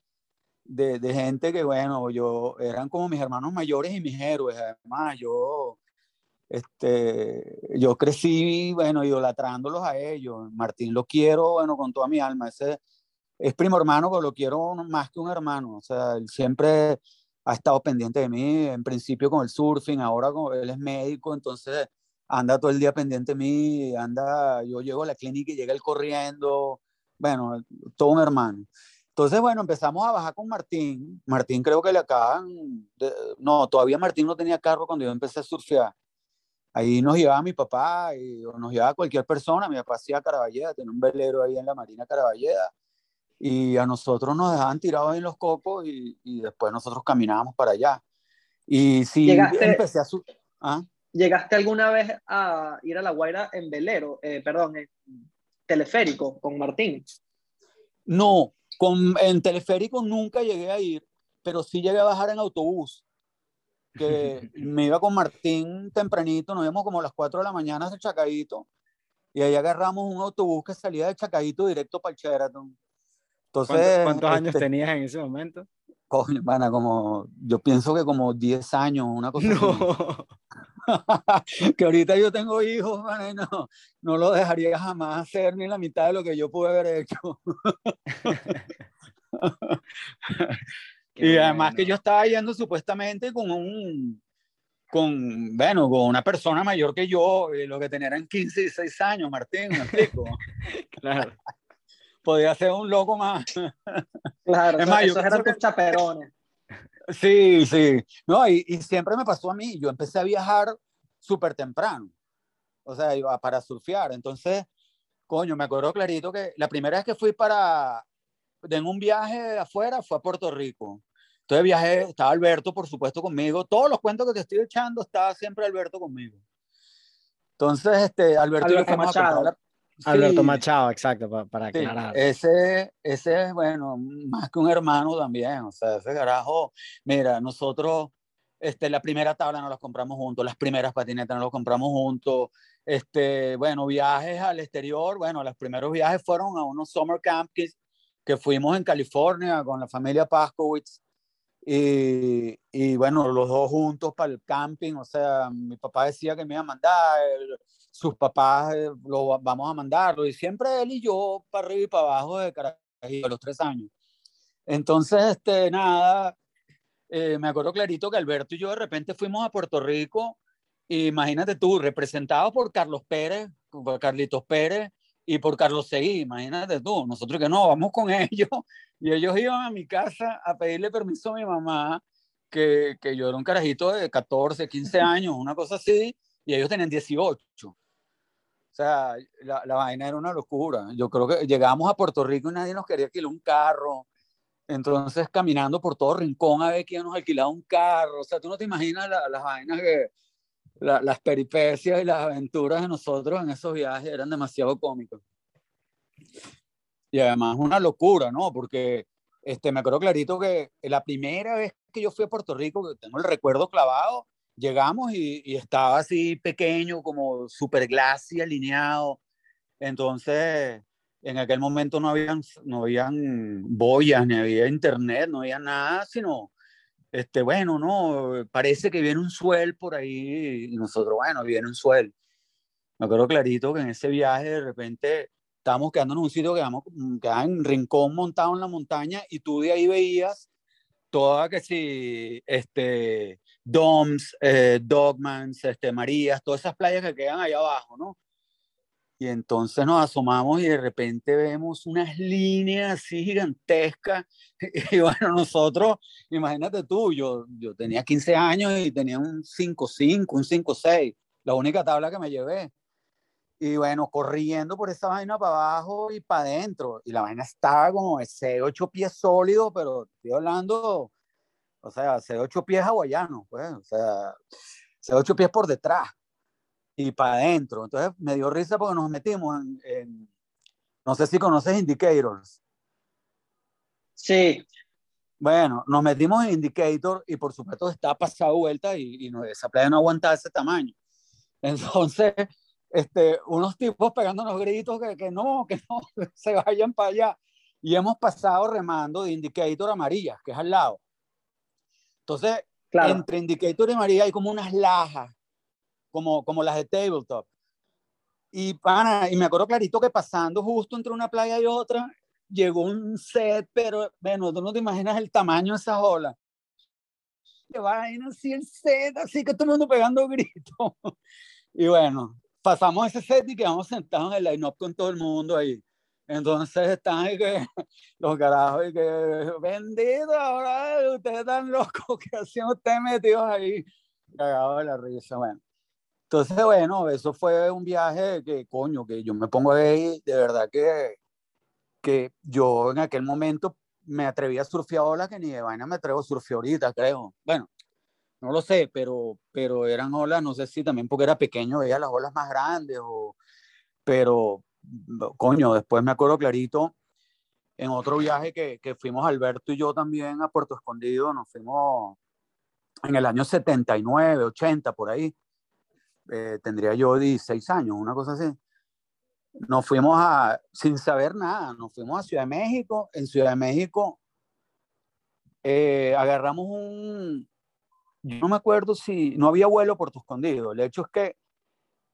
Speaker 4: de, de, gente que, bueno, yo, eran como mis hermanos mayores y mis héroes, además, yo, este, yo crecí, bueno, idolatrándolos a ellos, Martín lo quiero, bueno, con toda mi alma, ese es primo hermano, pero lo quiero más que un hermano, o sea, él siempre ha estado pendiente de mí, en principio con el surfing, ahora con, él es médico, entonces anda todo el día pendiente de mí, anda, yo llego a la clínica y llega él corriendo, bueno, todo un hermano. Entonces, bueno, empezamos a bajar con Martín. Martín creo que le acaban, no, todavía Martín no tenía carro cuando yo empecé a surfear. Ahí nos llevaba mi papá y, nos llevaba cualquier persona. Mi papá hacía Caraballeda, tenía un velero ahí en la Marina Caraballeda. Y a nosotros nos dejaban tirados en los cocos y, y después nosotros caminábamos para allá. Y sí,
Speaker 5: ¿Llegaste, empecé a... ¿ah? ¿Llegaste alguna vez a ir a La Guaira en velero, eh, perdón, en teleférico con Martín?
Speaker 4: No, con, en teleférico nunca llegué a ir, pero sí llegué a bajar en autobús. Que [LAUGHS] me iba con Martín tempranito, nos íbamos como a las 4 de la mañana hacia Chacadito y ahí agarramos un autobús que salía de Chacadito directo para el Sheraton. Entonces,
Speaker 3: ¿Cuántos, años este tenías en ese momento?
Speaker 4: Coño, como, yo pienso que como 10 años, una cosa [LAUGHS] no. [LAUGHS] que ahorita yo tengo hijos, man, no, no lo dejaría jamás hacer ni la mitad de lo que yo pude haber hecho. [LAUGHS] y además que yo estaba yendo supuestamente con un, con, bueno, con una persona mayor que yo, lo que tenía eran 15 y 16 años, Martín, ¿me explico? [LAUGHS]
Speaker 3: claro.
Speaker 4: Podía ser un loco más.
Speaker 5: Claro, es más, esos eran tus chaperones.
Speaker 4: Sí, sí. No, y, y, siempre me pasó a mí. Yo empecé a viajar súper temprano. O sea, iba para surfear. Entonces, coño, me acuerdo clarito que la primera vez que fui para, en un viaje afuera fue a Puerto Rico. Entonces viajé, estaba Alberto, por supuesto, conmigo. Todos los cuentos que te estoy echando, estaba siempre Alberto conmigo. Entonces, este, Alberto,
Speaker 5: Alberto Machado.
Speaker 3: Alberto Machado, exacto, para, para aclarar.
Speaker 4: ese, ese es, bueno, más que un hermano también. O sea, ese carajo, mira, nosotros, este, la primera tabla nos la compramos juntos, las primeras patinetas nos las compramos juntos. Este, bueno, viajes al exterior, bueno, los primeros viajes fueron a unos summer camps que, que fuimos en California con la familia Paskowitz. Y, y, bueno, los dos juntos para el camping, o sea, mi papá decía que me iba a mandar, sus papás eh, lo vamos a mandarlo, y siempre él y yo para arriba y para abajo de Carajillo, a los tres años. Entonces, este, nada, eh, me acuerdo clarito que Alberto y yo de repente fuimos a Puerto Rico, imagínate tú, representados por Carlos Pérez, por Carlitos Pérez, y por Carlos Seguí, imagínate tú, nosotros que no, vamos con [LAUGHS] ellos, y ellos iban a mi casa a pedirle permiso a mi mamá, que, que yo era un carajito de 14, 15 años, una cosa así, y ellos tenían 18. O sea, la, la, vaina era una locura. Yo creo que llegamos a Puerto Rico y nadie nos quería alquilar un carro. Entonces, caminando por todo rincón a ver quién nos alquilaba un carro. O sea, tú no te imaginas las vainas que, las peripecias y las aventuras de nosotros en esos viajes eran demasiado cómicos. Y además una locura, ¿no? Porque este, me acuerdo clarito que la primera vez que yo fui a Puerto Rico, que tengo el recuerdo clavado, llegamos y, y estaba así pequeño, como super glassy, alineado. Entonces, en aquel momento no habían, no habían boyas, ni había internet, no había nada, sino este, bueno, no, parece que viene un suel por ahí y nosotros, bueno, viene un suel. Me acuerdo clarito que en ese viaje de repente estábamos quedando en un sitio que quedaba en rincón montado en la montaña y tú de ahí veías toda que si, este, Doms, eh, Dogmans, este, Marías, todas esas playas que quedan ahí abajo, ¿no? Y entonces nos asomamos y de repente vemos unas líneas así gigantescas. [LAUGHS] Y bueno, nosotros, imagínate tú, yo, yo tenía 15 años y tenía un 5-5, un 5-6, la única tabla que me llevé. Y bueno, corriendo por esa vaina para abajo y para adentro. Y la vaina estaba como ese 8 pies sólido, pero estoy hablando, o sea, ese 8 pies hawaiano, pues, o sea, ese 8 pies por detrás y para adentro. Entonces me dio risa porque nos metimos en, no sé si conoces Indicators.
Speaker 5: Sí.
Speaker 4: Bueno, nos metimos en Indicator y por supuesto está pasado vuelta y, y esa playa no aguantaba ese tamaño. [LAUGHS] Entonces, este, unos tipos pegándonos gritos que, que no, que no, [LAUGHS] se vayan para allá. Y hemos pasado remando de Indicator a María, que es al lado. Entonces, entre Indicator y María hay como unas lajas como, como las de tabletop. Y, pana, y me acuerdo clarito que pasando justo entre una playa y otra, llegó un set, pero bueno, tú no te imaginas el tamaño de esa ola. Que vaina así el set, así que todo el mundo pegando gritos. [LAUGHS] Y bueno, pasamos ese set y quedamos sentados en el line-up con todo el mundo ahí. Entonces están ahí que [LAUGHS] los carajos y que bendito, ahora ustedes están locos, que hacían ustedes metidos ahí, cagados de la risa. Bueno, entonces, bueno, eso fue un viaje que, coño, que yo me pongo ahí, de verdad que, que yo en aquel momento me atreví a surfear olas que ni de vaina me atrevo a surfear ahorita, creo. Bueno, no lo sé, pero, pero eran olas, no sé si también porque era pequeño veía las olas más grandes, o, pero, coño, después me acuerdo clarito, en otro viaje que, que fuimos Alberto y yo también a Puerto Escondido, nos fuimos en el año 79, 80, por ahí eh, tendría yo 16 años, una cosa así. nos fuimos a, sin saber nada, nos fuimos a Ciudad de México. En Ciudad de México eh, agarramos un, yo no me acuerdo si, no había vuelo por tu escondido. El hecho es que,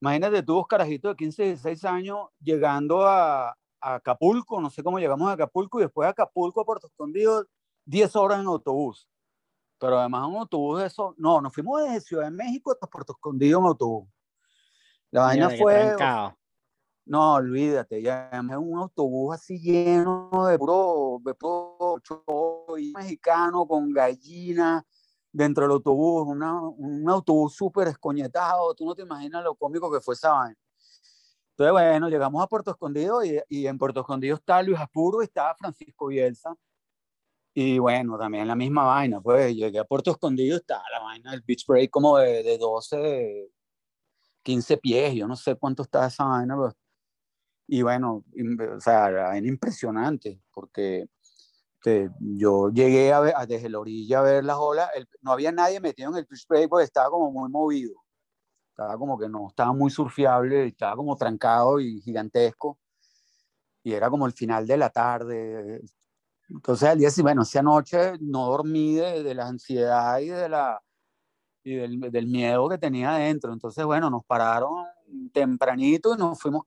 Speaker 4: imagínate tú, carajitos de 15, 16 años llegando a, a Acapulco, no sé cómo llegamos a Acapulco, y después a Acapulco a Puerto Escondido, 10 horas en autobús. Pero además un autobús de eso, no, nos fuimos desde Ciudad de México hasta Puerto Escondido en autobús. La vaina fue... No, olvídate, ya es un autobús así lleno de puro, de puro mexicano con gallina dentro del autobús, un autobús súper escoñetado, tú no te imaginas lo cómico que fue esa vaina. Entonces, bueno, llegamos a Puerto Escondido y, y en Puerto Escondido está Luis Apuro y está Francisco Bielsa. Y bueno, también la misma vaina, pues llegué a Puerto Escondido, está la vaina del beach break como de, de 12, 15 pies, yo no sé cuánto está esa vaina, pero y bueno, o sea, era impresionante porque este, yo llegué a ver, desde la orilla a ver las olas, no había nadie metido en el pitch break porque estaba como muy movido, estaba como que no estaba muy surfiable, estaba como trancado y gigantesco, y era como el final de la tarde. Entonces al día siguiente, bueno, esa noche no dormí de, de la ansiedad y, de la, y del, del miedo que tenía adentro. Entonces, bueno, nos pararon tempranito y nos fuimos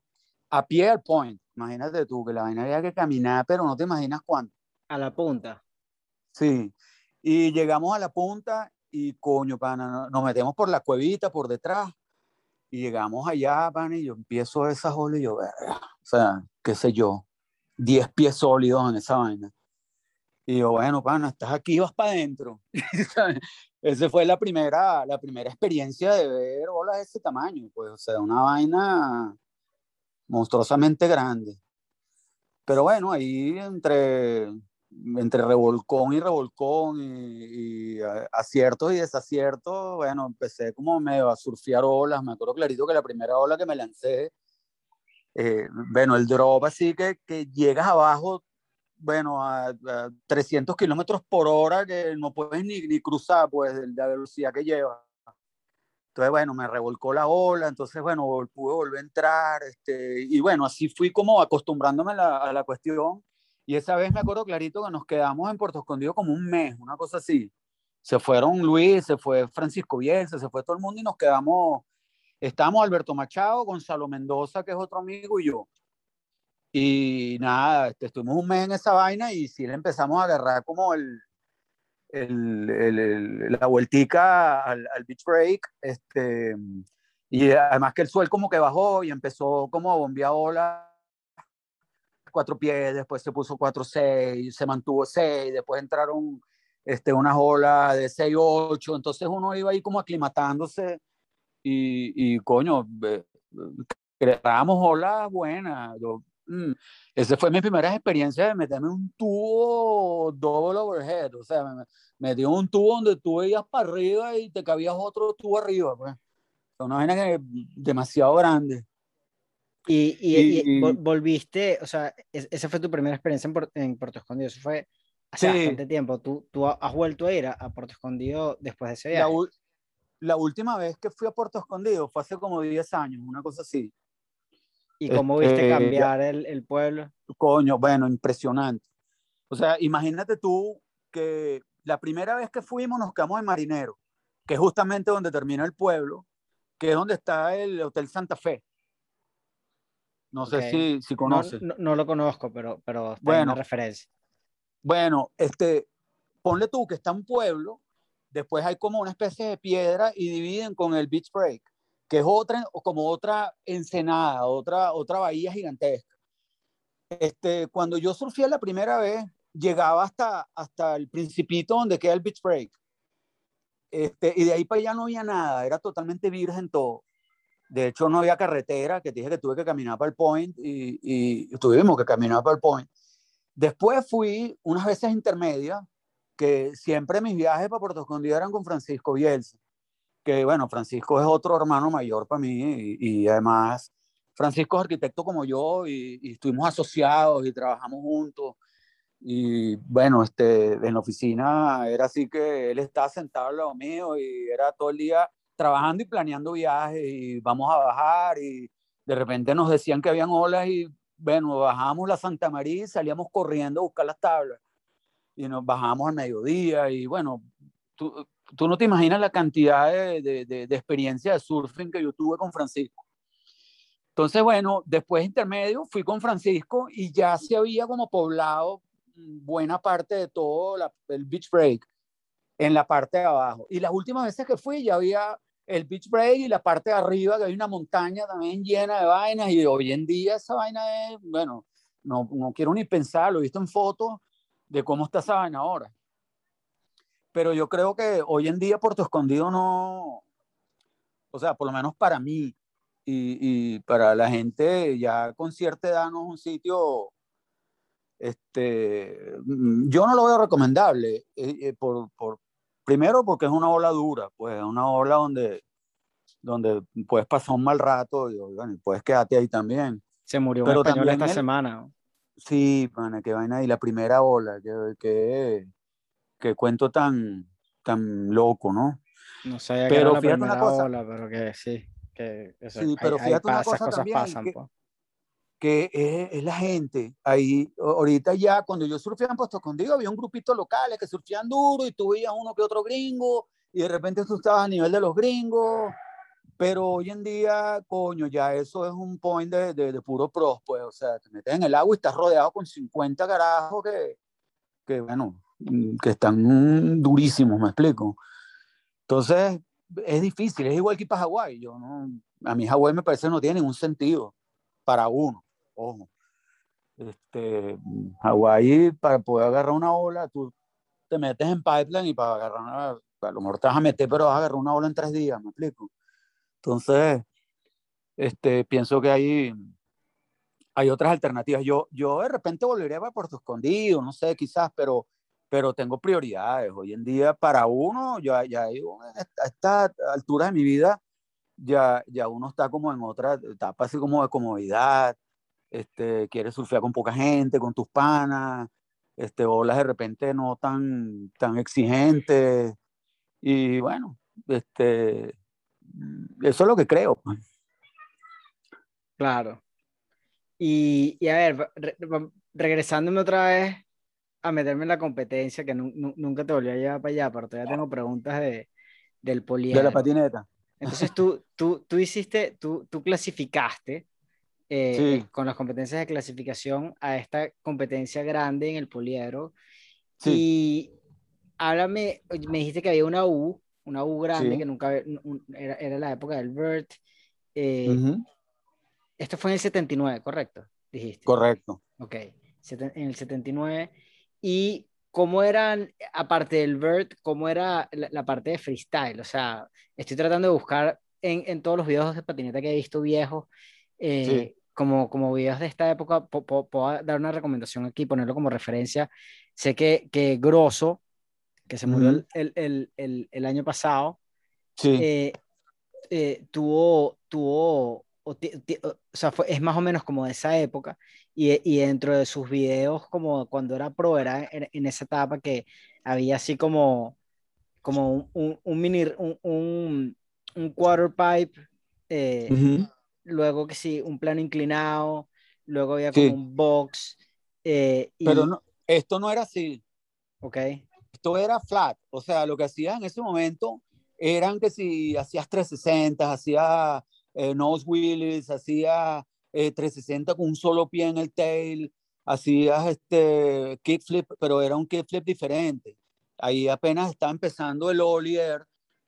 Speaker 4: a pie al point. Imagínate tú que la vaina había que caminar, pero no te imaginas cuánto.
Speaker 3: A la punta.
Speaker 4: Sí. Y llegamos a la punta y coño, pana, nos metemos por la cuevita, por detrás. Y llegamos allá, pana, y yo empiezo esas olas y yo, o sea, qué sé yo, 10 pies sólidos en esa vaina. Y yo, bueno, pana, estás aquí, vas para adentro. [LAUGHS] Esa fue la primera, la primera experiencia de ver olas de ese tamaño, pues, o sea, una vaina monstruosamente grande. Pero bueno, ahí entre, entre revolcón y revolcón y, aciertos y desaciertos, bueno, empecé como medio a surfear olas. Me acuerdo clarito que la primera ola que me lancé, eh, bueno, el drop así que, que llegas abajo, bueno, a, 300 kilómetros por hora que no puedes ni, ni cruzar, pues, de la velocidad que lleva. Entonces, bueno, me revolcó la ola, entonces, bueno, pude volver a entrar, este, y bueno, así fui como acostumbrándome a la cuestión, y esa vez me acuerdo clarito que nos quedamos en Puerto Escondido como un mes, una cosa así. Se fueron Luis, se fue Francisco Bielsa, se fue todo el mundo y nos quedamos, estábamos Alberto Machado, Gonzalo Mendoza, que es otro amigo, y yo. Y nada, este, estuvimos un mes en esa vaina y sí le empezamos a agarrar como el, el, la vueltica al, al, beach break, este, y además que el suelo como que bajó y empezó como a bombear olas cuatro pies, después se puso cuatro seis, se mantuvo seis, después entraron este, unas olas de seis ocho, entonces uno iba ahí como aclimatándose y, y coño, creábamos olas buenas. Yo, mm, esa fue mi primera experiencia de meterme un tubo double overhead, o sea, me, me dio un tubo donde tú veías para arriba y te cabías otro tubo arriba, pues. Una vaina que demasiado grande.
Speaker 3: Y, y, volviste, o sea, esa fue tu primera experiencia en, en Puerto Escondido, eso fue hace bastante tiempo. ¿Tú, ¿Tú has vuelto a ir a, Puerto Escondido después de ese viaje?
Speaker 4: La, la, última vez que fui a Puerto Escondido fue hace como 10 años, una cosa así.
Speaker 3: ¿Y cómo viste este, cambiar el, el, pueblo?
Speaker 4: Coño, bueno, impresionante. O sea, imagínate tú que la primera vez que fuimos nos quedamos en Marinero, que es justamente donde termina el pueblo, que es donde está el Hotel Santa Fe. No sé si, si conoces.
Speaker 3: No, lo conozco, pero, pero bueno, una referencia.
Speaker 4: Bueno, este, ponle tú que está un pueblo, después hay como una especie de piedra y dividen con el Beach Break, que es otra, como otra ensenada, otra, otra bahía gigantesca. Este, cuando yo surfé la primera vez, llegaba hasta, hasta el principito donde queda el Beach Break. Este, y de ahí para allá no había nada, era totalmente virgen todo. De hecho, no había carretera, que dije que tuve que caminar para el point y, y tuvimos que caminar para el point. Después fui unas veces intermedia, que siempre mis viajes para Puerto Escondido eran con Francisco Bielsa, que bueno, Francisco es otro hermano mayor para mí y, además Francisco es arquitecto como yo y, y, estuvimos asociados y trabajamos juntos. Y bueno, este, en la oficina era así que él estaba sentado al lado mío y era todo el día trabajando y planeando viajes y vamos a bajar y, de repente nos decían que habían olas y bueno, bajábamos la Santa María y salíamos corriendo a buscar las tablas. Y nos bajábamos al mediodía y bueno, tú, tú no te imaginas la cantidad de, de, de, de, experiencia de surfing que yo tuve con Francisco. Entonces, bueno, después intermedio fui con Francisco y ya se había como poblado buena parte de todo la, el beach break en la parte de abajo. Y las últimas veces que fui ya había el beach break y la parte de arriba, que hay una montaña también llena de vainas y hoy en día esa vaina es, bueno, no, no quiero ni pensar, lo he visto en fotos de cómo está esa vaina ahora. Pero yo creo que hoy en día Puerto Escondido no, o sea, por lo menos para mí y, y para la gente ya con cierta edad no es un sitio este, yo no lo veo recomendable, eh, eh, por, por, primero porque es una ola dura, pues es una ola donde, donde puedes pasar un mal rato y bueno, puedes quedarte ahí también.
Speaker 3: Se murió Pero un español esta el, semana.
Speaker 4: Sí, pana, qué vaina, y la primera ola, que, que, que cuento tan, tan loco, ¿no?
Speaker 3: No sé, pero que fíjate una cosa, ola, pero que sí. Que eso,
Speaker 4: sí, pero fíjate hay, una cosa cosas también, pasan, que, pues que es, la gente. Ahí, ahorita ya, cuando yo surfeaba en Puesto Escondido, había un grupito locales que surfeaban duro y tú veías uno que otro gringo y de repente tú estabas a nivel de los gringos. Pero hoy en día, coño, ya eso es un point de, de, puro pros, pues. O sea, te metes en el agua y estás rodeado con 50 carajos que, que bueno, que están durísimos, me explico. Entonces, es difícil, es igual que para Hawái. No, a mí Hawái me parece que no tiene ningún sentido para uno ojo. Este, Hawái, para poder agarrar una ola, tú te metes en pipeline y para agarrar una, a lo mejor te vas a meter, pero vas a agarrar una ola en tres días, ¿me explico? Entonces, este, pienso que hay, hay otras alternativas. Yo, yo de repente volvería para Puerto Escondido, no sé, quizás, pero, pero tengo prioridades. Hoy en día, para uno, ya, ya a esta altura de mi vida, ya, ya uno está como en otra etapa así como de comodidad, este, quieres surfear con poca gente, con tus panas, este, olas de repente no tan, tan exigentes. Y bueno, este, eso es lo que creo.
Speaker 3: Claro. Y, y a ver, re, regresándome otra vez a meterme en la competencia, que nunca te volví a llevar para allá, pero todavía tengo preguntas de, del poliedro.
Speaker 4: De la patineta.
Speaker 3: Entonces tú, tú, tú hiciste, tú, tú clasificaste eh, sí. con las competencias de clasificación a esta competencia grande en el poliedro. Sí. Y háblame, me dijiste que había una U, una U grande, sí. que nunca era, era, la época del BERT. Eh, uh -huh. Esto fue en el 79, ¿correcto? Dijiste.
Speaker 4: Correcto.
Speaker 3: Ok, en el 79. ¿Y cómo eran, aparte del BERT, cómo era la, la, parte de freestyle? O sea, estoy tratando de buscar en, en todos los videos de patineta que he visto viejos. Eh, sí como, como videos de esta época, puedo dar una recomendación aquí, ponerlo como referencia. Sé que, que Grosso, que se murió uh -huh. el, el, el, el, año pasado,
Speaker 4: sí.
Speaker 3: eh, eh, tuvo, tuvo o, o sea, fue, es más o menos como de esa época, y, y, dentro de sus videos, como cuando era pro, era en, en esa etapa que había así como, como un, un, un mini, un, un, un quarter pipe. Eh, uh -huh luego que sí, un plano inclinado, luego había como sí. un box. Eh, y...
Speaker 4: Pero no, esto no era así.
Speaker 3: Ok.
Speaker 4: Esto era flat, o sea, lo que hacías en ese momento eran que si hacías 360, hacías eh, nose wheelies, hacías eh, 360 con un solo pie en el tail, hacías este kickflip, pero era un kickflip diferente. Ahí apenas está empezando el ollie,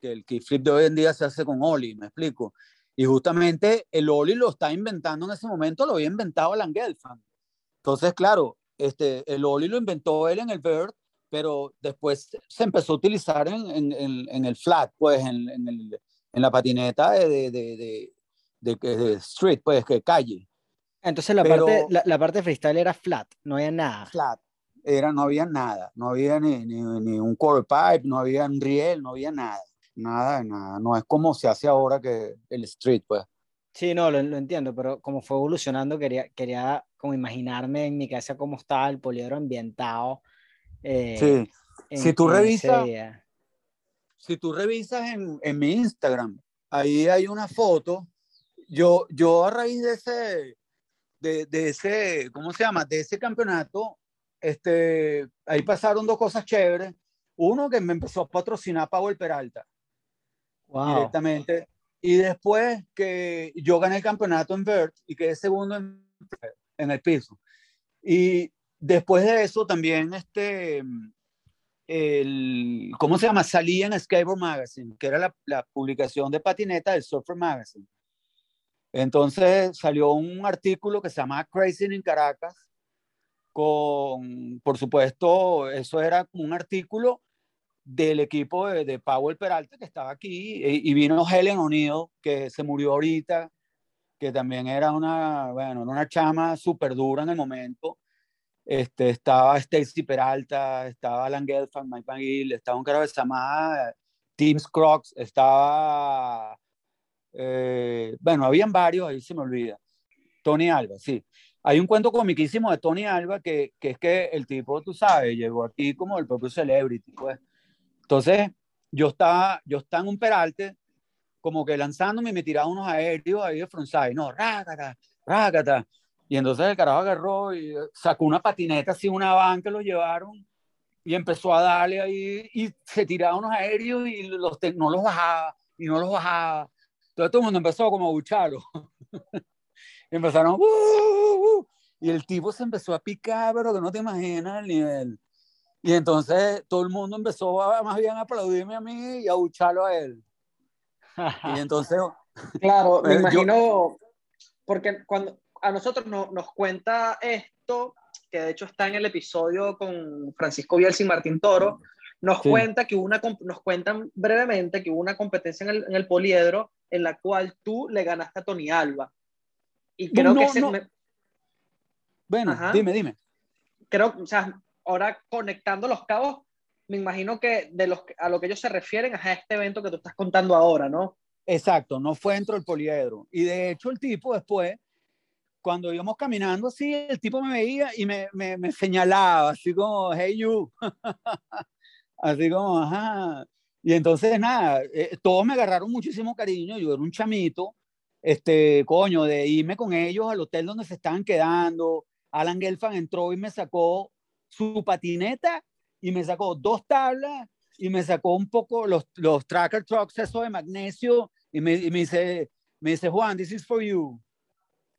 Speaker 4: que el kickflip de hoy en día se hace con ollie, me explico. Y justamente el Oli lo está inventando en ese momento, lo había inventado Alan Gelfand. Entonces, claro, este, el Oli lo inventó él en el Bird, pero después se empezó a utilizar en, en, en, en el flat, pues, en, el, en, la patineta de, de, de, de, street, pues, que calle.
Speaker 3: Entonces la, pero, parte, la, la, parte freestyle era flat, no había nada.
Speaker 4: Flat, era, no había nada, no había ni, ni, ni un quarter pipe, no había un riel, no había nada nada de nada. No es como se hace ahora que el street, pues.
Speaker 3: Sí, no, lo, lo, entiendo, pero como fue evolucionando, quería, quería como imaginarme en mi cabeza cómo estaba el poliedro ambientado.
Speaker 4: Eh, sí, en, si tú revisas, si tú revisas en, en mi Instagram, ahí hay una foto yo, yo a raíz de ese, de, de, ese, ¿cómo se llama? De ese campeonato, este, ahí pasaron dos cosas chéveres. Uno que me empezó a patrocinar Power Peralta directamente. Y después que yo gané el campeonato en Vert y quedé segundo en, en el piso. Y después de eso también este, el, ¿cómo se llama? Salía en Skateboard Magazine, que era la, publicación de patineta del Surfer Magazine. Entonces salió un artículo que se llama Crazy in Caracas, con, por supuesto, eso era un artículo del equipo de, de Powell Peralta que estaba aquí, y, vino Helen O'Neill, que se murió ahorita, que también era una, bueno, una chama súper dura en el momento. Este, estaba Stacy Peralta, estaba Alan Gelfand, Mike McGill, estaba un carajo que se llamaba Tim Scruggs, estaba, eh, bueno, habían varios, ahí se me olvida. Tony Alba, sí. Hay un cuento comiquísimo de Tony Alba que, que es que el tipo, tú sabes, llegó aquí como el propio celebrity, pues. Entonces, yo estaba, yo estaba en un peralte, como que lanzándome y me tiraba unos aéreos ahí de frontside, no, rácata, rácata. Y entonces el carajo agarró y sacó una patineta así, una que lo llevaron y empezó a darle ahí y se tiraba unos aéreos y los, no los bajaba y no los bajaba. Entonces todo el mundo empezó como a bucharlo. [LAUGHS] Empezaron, uh, uh, uh, y el tipo se empezó a picar, pero que no te imaginas el nivel. Y entonces todo el mundo empezó a, más bien a aplaudirme a mí y a bucharlo a él. y [LAUGHS] entonces...
Speaker 5: Claro, me imagino, yo, porque cuando, a nosotros no, nos cuenta esto, que de hecho está en el episodio con Francisco Bielsa y Martín Toro, nos sí. cuenta que una, nos cuentan brevemente que hubo una competencia en el, en el, poliedro en la cual tú le ganaste a Tony Alba. Y creo
Speaker 4: no,
Speaker 5: que ese
Speaker 4: no.
Speaker 5: me...
Speaker 4: Bueno, Ajá. dime, dime.
Speaker 5: Creo, o sea, ahora conectando los cabos, me imagino que de los, a lo que ellos se refieren es a este evento que tú estás contando ahora, ¿no?
Speaker 4: Exacto, no fue dentro del poliedro. Y de hecho el tipo después cuando íbamos caminando así, el tipo me veía y me, me, me señalaba, así como, hey you, [LAUGHS] así como, ajá. Y entonces, nada, eh, todos me agarraron muchísimo cariño, yo era un chamito, este, coño, de irme con ellos al hotel donde se estaban quedando. Alan Gelfand entró y me sacó su patineta y me sacó dos tablas y me sacó un poco los, los tracker trucks, eso de magnesio, y me, y me dice, me dice, Juan, this is for you.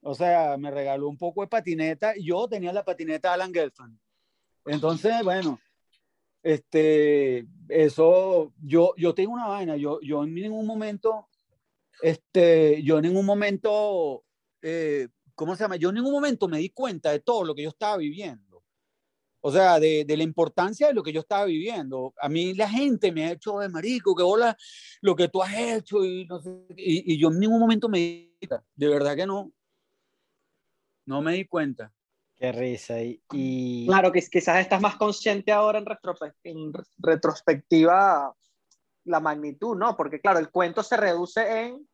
Speaker 4: O sea, me regaló un poco de patineta. Yo tenía la patineta Alan Gelfand. Entonces, bueno, este, eso, yo, yo tengo una vaina. Yo, yo en ningún momento, este, yo en ningún momento, eh, ¿cómo se llama? Yo en ningún momento me di cuenta de todo lo que yo estaba viviendo. O sea, de, de, la importancia de lo que yo estaba viviendo. A mí la gente me ha hecho de marico, que hola, lo que tú has hecho y, no sé, y, y yo en ningún momento me di de verdad que no. No me di cuenta.
Speaker 3: Qué risa. Y, y...
Speaker 5: Claro, que quizás estás más consciente ahora en, en, retrospectiva la magnitud, ¿no? Porque claro, el cuento se reduce en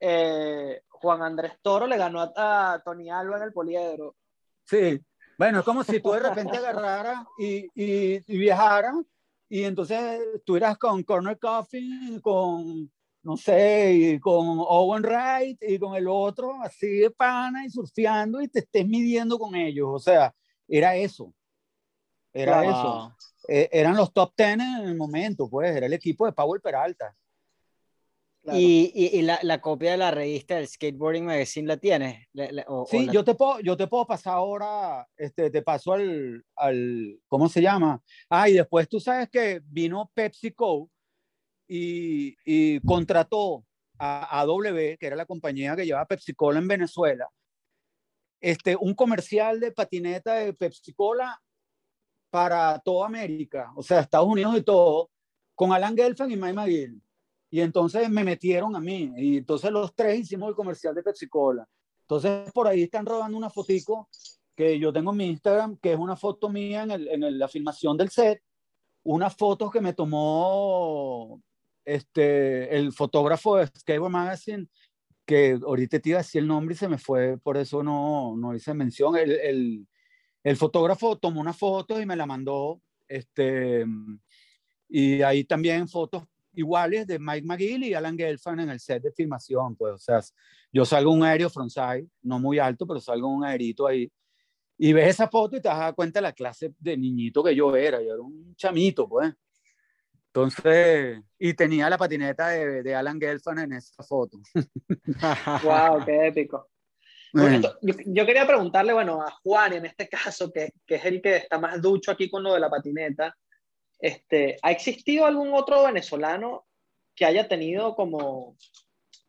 Speaker 5: eh, Juan Andrés Toro le ganó a, a, Tony Alba en el poliedro.
Speaker 4: Sí, bueno, es como si tú de repente agarraras y, y, y viajaras y entonces estuvieras con Corner Coffee, con no sé, y con Owen Wright y con el otro, así de pana y surfeando y te estés midiendo con ellos. O sea, era eso. Era wow. eso. Eh, eran los top ten en el momento, pues, era el equipo de Powell Peralta.
Speaker 3: Claro. ¿Y, y, y la, la, copia de la revista del Skateboarding Magazine la tienes? La, la,
Speaker 4: o, sí, o yo, te puedo, yo te puedo pasar ahora, este, te paso al, al, ¿cómo se llama? Ah, y después tú sabes que vino PepsiCo y, y contrató a AW, que era la compañía que llevaba Pepsi Cola en Venezuela, este, un comercial de patineta de Pepsi Cola para toda América, o sea, Estados Unidos y todo, con Alan Gelfand y Mike McGill. Y entonces me metieron a mí, y entonces los tres hicimos el comercial de Pepsi Cola. Entonces por ahí están rodando una fotico que yo tengo en mi Instagram, que es una foto mía en, el, en el, la filmación del set, unas fotos que me tomó este, el fotógrafo de Skateboard Magazine, que ahorita te iba a decir el nombre y se me fue, por eso no, no hice mención. El, el, el fotógrafo tomó una foto y me la mandó. Este, y ahí también fotos iguales de Mike McGill y Alan Gelfand en el set de filmación, pues, o sea, yo salgo un aéreo frontside, no muy alto, pero salgo un aerito ahí, y ves esa foto y te das cuenta de la clase de niñito que yo era, yo era un chamito, pues. Entonces, y tenía la patineta de, de Alan Gelfand en esa foto. [LAUGHS]
Speaker 5: ¡Wow! ¡Qué épico! yo, quería preguntarle, bueno, a Juan en este caso, que, que, es el que está más ducho aquí con lo de la patineta, este, ¿ha existido algún otro venezolano que haya tenido como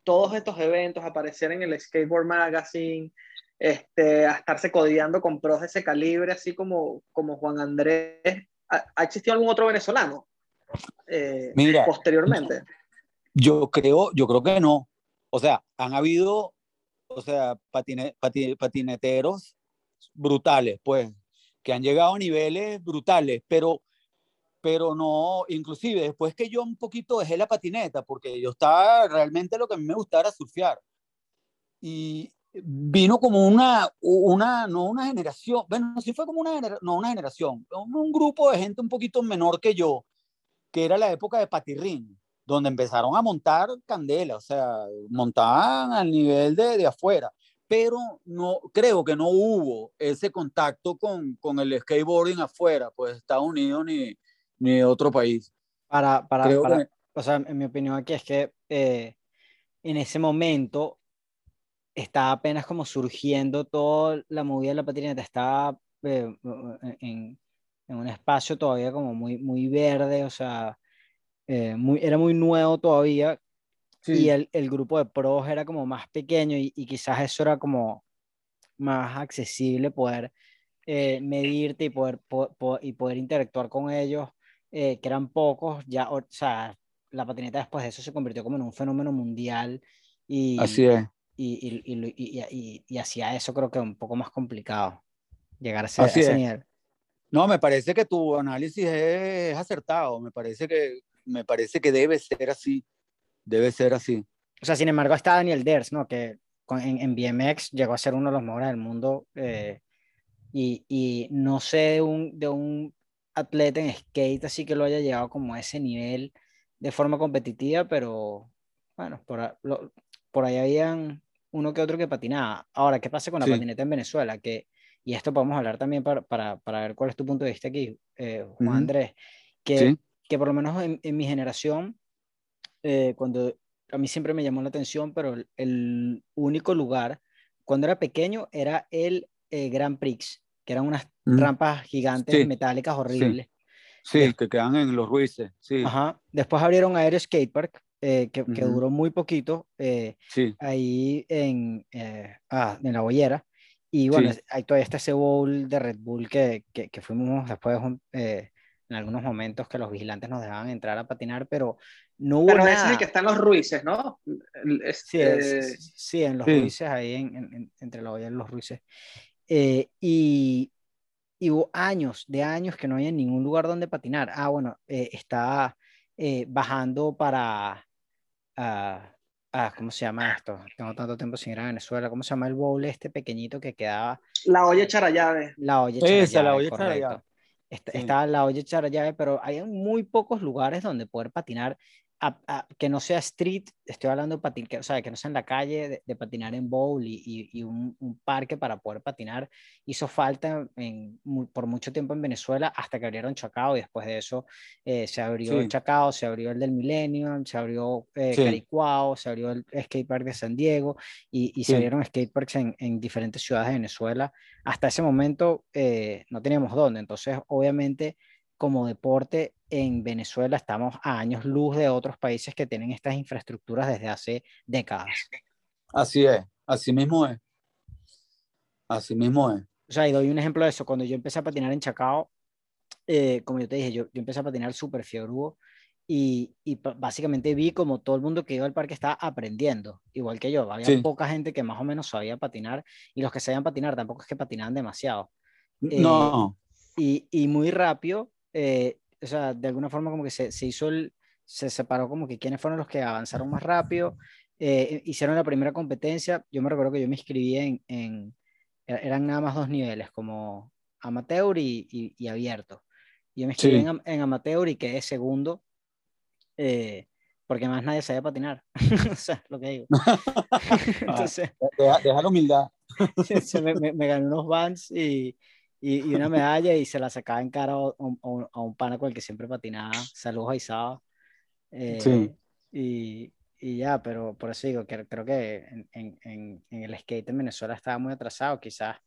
Speaker 5: todos estos eventos, aparecer en el Skateboard Magazine, este, a estarse codeando con pros de ese calibre, así como, como Juan Andrés? ¿Ha, existido algún otro venezolano eh, posteriormente?
Speaker 4: Yo creo, yo creo que no. O sea, han habido, o sea, patineteros brutales, pues, que han llegado a niveles brutales, pero pero no, inclusive después que yo un poquito dejé la patineta, porque yo estaba, realmente lo que a mí me gustaba era surfear. Y vino como una, una, no una generación, bueno, sí fue como una, no una generación, un, grupo de gente un poquito menor que yo, que era la época de patirrín, donde empezaron a montar candela, o sea, montaban al nivel de, de afuera pero no creo que no hubo ese contacto con, con el skateboarding afuera, pues Estados Unidos ni, ni otro país.
Speaker 3: Para, para, o sea, en mi opinión aquí es que eh, en ese momento estaba apenas como surgiendo toda la movida de la patineta, estaba eh, en, en, un espacio todavía como muy, muy verde, o sea, eh, muy, era muy nuevo todavía, y el, el, grupo de pros era como más pequeño y, y quizás eso era como más accesible poder medirte y poder, y poder interactuar con ellos eh, que eran pocos, ya, o, sea, la patineta después de eso se convirtió como en un fenómeno mundial y,
Speaker 4: Así es.
Speaker 3: Y, y, y, y, hacia eso creo que es un poco más complicado llegar a ese, nivel.
Speaker 4: No, me parece que tu análisis es, acertado, me parece que, me parece que debe ser así, debe ser así.
Speaker 3: O sea, sin embargo está Daniel Ders, ¿no? Que en, en BMX llegó a ser uno de los mejores del mundo eh, y, y, no sé de un, de un atleta en skate así que lo haya llegado como a ese nivel de forma competitiva, pero bueno, por, por ahí habían uno que otro que patinaba. Ahora, ¿qué pasa con la patineta en Venezuela? Que, y esto podemos hablar también para, para, para ver cuál es tu punto de vista aquí, eh, Juan Andrés, que, que por lo menos en, en mi generación, eh, cuando a mí siempre me llamó la atención, pero el, único lugar, cuando era pequeño, era el eh, Grand Prix que eran unas rampas gigantes metálicas horribles.
Speaker 4: Sí, que quedan en los Ruices, sí.
Speaker 3: Ajá. Después abrieron Aero Skatepark, eh, que, que, duró muy poquito, eh, ahí en, eh, ah, en la bollera. Y bueno, ahí todavía está ese bowl de Red Bull que, que, que fuimos después en algunos momentos que los vigilantes nos dejaban entrar a patinar, pero no hubo
Speaker 5: pero
Speaker 3: nada.
Speaker 5: es el que están los Ruices, ¿no?
Speaker 3: Sí, sí, en los Ruices, ahí en, entre la bollera y los Ruices. Eh, y, hubo años, de años que no había ningún lugar donde patinar. Ah, bueno, eh, estaba eh, bajando para, ah, ah, ¿cómo se llama esto? Tengo tanto tiempo sin ir a Venezuela. ¿Cómo se llama el bowl este pequeñito que quedaba?
Speaker 5: La olla charallave.
Speaker 3: La olla charallave. Esa, la olla charallave. Estaba la olla charallave, pero hay muy pocos lugares donde poder patinar que no sea street, estoy hablando de patinar, o sea, que no sea en la calle, de, patinar en bowl y, y, un, un, parque para poder patinar, hizo falta en, por mucho tiempo en Venezuela hasta que abrieron Chacao y después de eso eh, se abrió el Chacao, se abrió el del Millennium, se abrió eh, Caricuao, se abrió el skatepark de San Diego y, y se abrieron skateparks en, en, diferentes ciudades de Venezuela. Hasta ese momento eh, no teníamos dónde, entonces obviamente como deporte en Venezuela estamos a años luz de otros países que tienen estas infraestructuras desde hace décadas.
Speaker 4: Así es, así mismo es. Así mismo es.
Speaker 3: O sea, y doy un ejemplo de eso. Cuando yo empecé a patinar en Chacao, eh, como yo te dije, yo, yo empecé a patinar súper fiebrudo y, y, básicamente vi como todo el mundo que iba al parque estaba aprendiendo, igual que yo. Había poca gente que más o menos sabía patinar y los que sabían patinar tampoco es que patinaban demasiado.
Speaker 4: no.
Speaker 3: Eh, y, y, muy rápido eh, o sea, de alguna forma como que se, se, hizo el, se separó como que quiénes fueron los que avanzaron más rápido, eh, hicieron la primera competencia, yo me recuerdo que yo me inscribí en, en e, eran nada más dos niveles, como amateur y, y, abierto. Yo me inscribí en, en, amateur y quedé segundo. Eh, porque más nadie sabe patinar. [LAUGHS] o sea, lo que digo. [LAUGHS]
Speaker 4: Entonces, deja, la humildad. [LAUGHS]
Speaker 3: me, me, me, gané unos Vans y, y, y, una medalla y se la sacaba en cara a un, a un, pana con el que siempre patinaba. Saludos a Isaba. Eh, sí. Y, y, ya, pero por eso digo que creo que en, en, en, el skate en Venezuela estaba muy atrasado. Quizás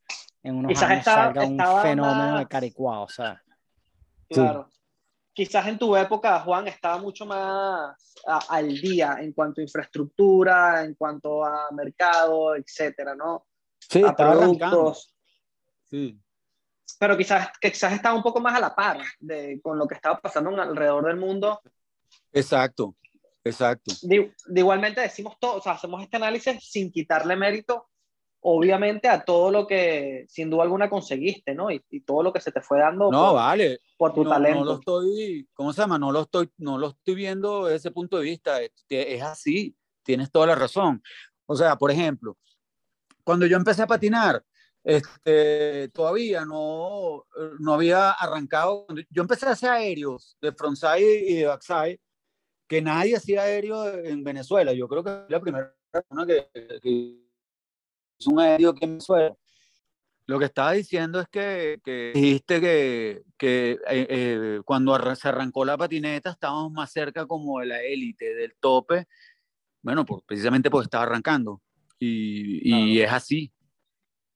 Speaker 3: en unos
Speaker 5: quizás
Speaker 3: años salga un fenómeno de caricuao, o sea.
Speaker 5: Claro. Quizás en tu época, Juan, estaba mucho más al día en cuanto a infraestructura, en cuanto a mercado, etcétera, ¿no?
Speaker 4: Sí, a productos. Sí
Speaker 5: pero quizás, quizás estaba un poco más a la par de, con lo que estaba pasando alrededor del mundo.
Speaker 4: Exacto, exacto.
Speaker 5: De, igualmente decimos todo, o sea, hacemos este análisis sin quitarle mérito, obviamente, a todo lo que sin duda alguna conseguiste, ¿no? Y, y todo lo que se te fue dando.
Speaker 4: No, vale.
Speaker 5: Por tu talento.
Speaker 4: No lo estoy, ¿cómo se llama? No lo estoy, no lo estoy viendo desde ese punto de vista. Es, es así, tienes toda la razón. O sea, por ejemplo, cuando yo empecé a patinar, este, todavía no, no había arrancado. Yo empecé a hacer aéreos de frontside y de backside, que nadie hacía aéreo en Venezuela. Yo creo que es la primera persona que, que hizo un aéreo aquí en Venezuela. Lo que estaba diciendo es que, que dijiste que, que eh, eh, cuando se arrancó la patineta estábamos más cerca como de la élite, del tope, bueno, por, precisamente porque estaba arrancando. Y, y es así,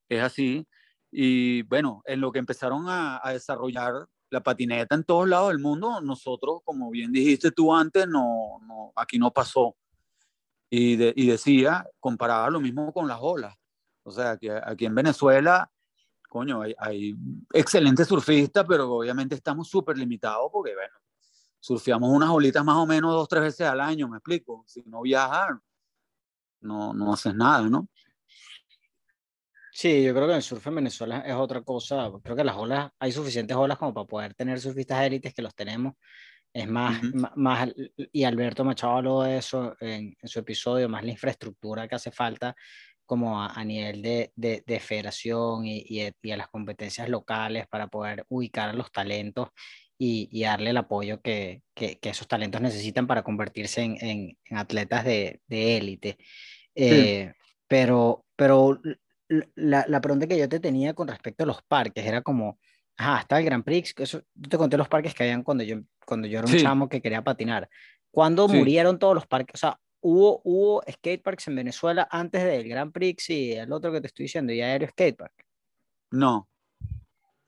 Speaker 4: es así. Y bueno, en lo que empezaron a, desarrollar la patineta en todos lados del mundo, nosotros, como bien dijiste tú antes, no, aquí no pasó. Y, decía, comparaba lo mismo con las olas. O sea, que aquí en Venezuela, coño, hay, hay excelentes surfistas, pero obviamente estamos súper limitados porque, bueno, surfeamos unas olitas más o menos dos, tres veces al año, me explico. Si no viajas, no, no haces nada, ¿no?
Speaker 3: Sí, yo creo que el surf en Venezuela es otra cosa. Creo que las olas, hay suficientes olas como para poder tener surfistas élites que los tenemos. Es más, más, y Alberto Machado habló de eso en, su episodio, más la infraestructura que hace falta como a, nivel de, de, federación y, y, a las competencias locales para poder ubicar a los talentos y, y darle el apoyo que, que, que, esos talentos necesitan para convertirse en, en, atletas de élite. Eh, pero, pero la, la, pregunta que yo te tenía con respecto a los parques era como, ajá, está el Grand Prix, eso, yo te conté los parques que habían cuando yo, cuando yo era un chamo que quería patinar. ¿Cuándo murieron todos los parques? O sea, ¿hubo, hubo skate parks en Venezuela antes del Grand Prix y el otro que te estoy diciendo, y Aéreo Skate Park?
Speaker 4: No,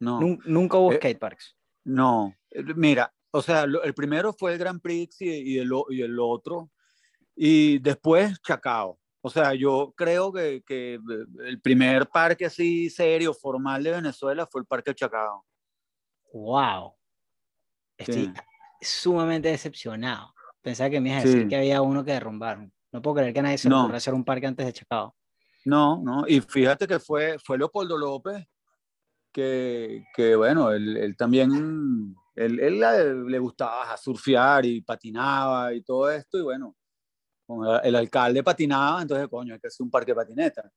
Speaker 4: no.
Speaker 3: Nunca hubo eh, skate parks.
Speaker 4: No, eh, mira, o sea, el primero fue el Grand Prix y, y, el, y el otro, y después Chacao. O sea, yo creo que, que, eh, el primer parque así serio, formal de Venezuela fue el Parque Chacao.
Speaker 3: ¡Wow! Estoy sumamente decepcionado. Pensaba que me ibas a decir que había uno que derrumbaron. No puedo creer que nadie se no. hacer un parque antes de Chacao.
Speaker 4: No, no. Y fíjate que fue, fue Leopoldo López, que, que bueno, él, él también, él, él, le gustaba surfear y patinaba y todo esto. Y bueno, el alcalde patinaba, entonces, coño, hay que hacer un parque de patineta.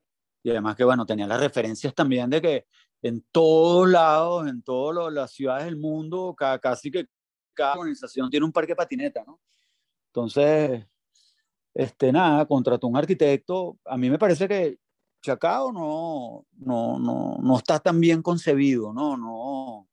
Speaker 4: Y además que, bueno, tenía las referencias también de que en todos lados, en todas las ciudades del mundo, casi que cada organización tiene un parque de patineta, ¿no? Entonces, este, nada, contrató un arquitecto. A mí me parece que Chacao no, no, no, no está tan bien concebido, ¿no? No,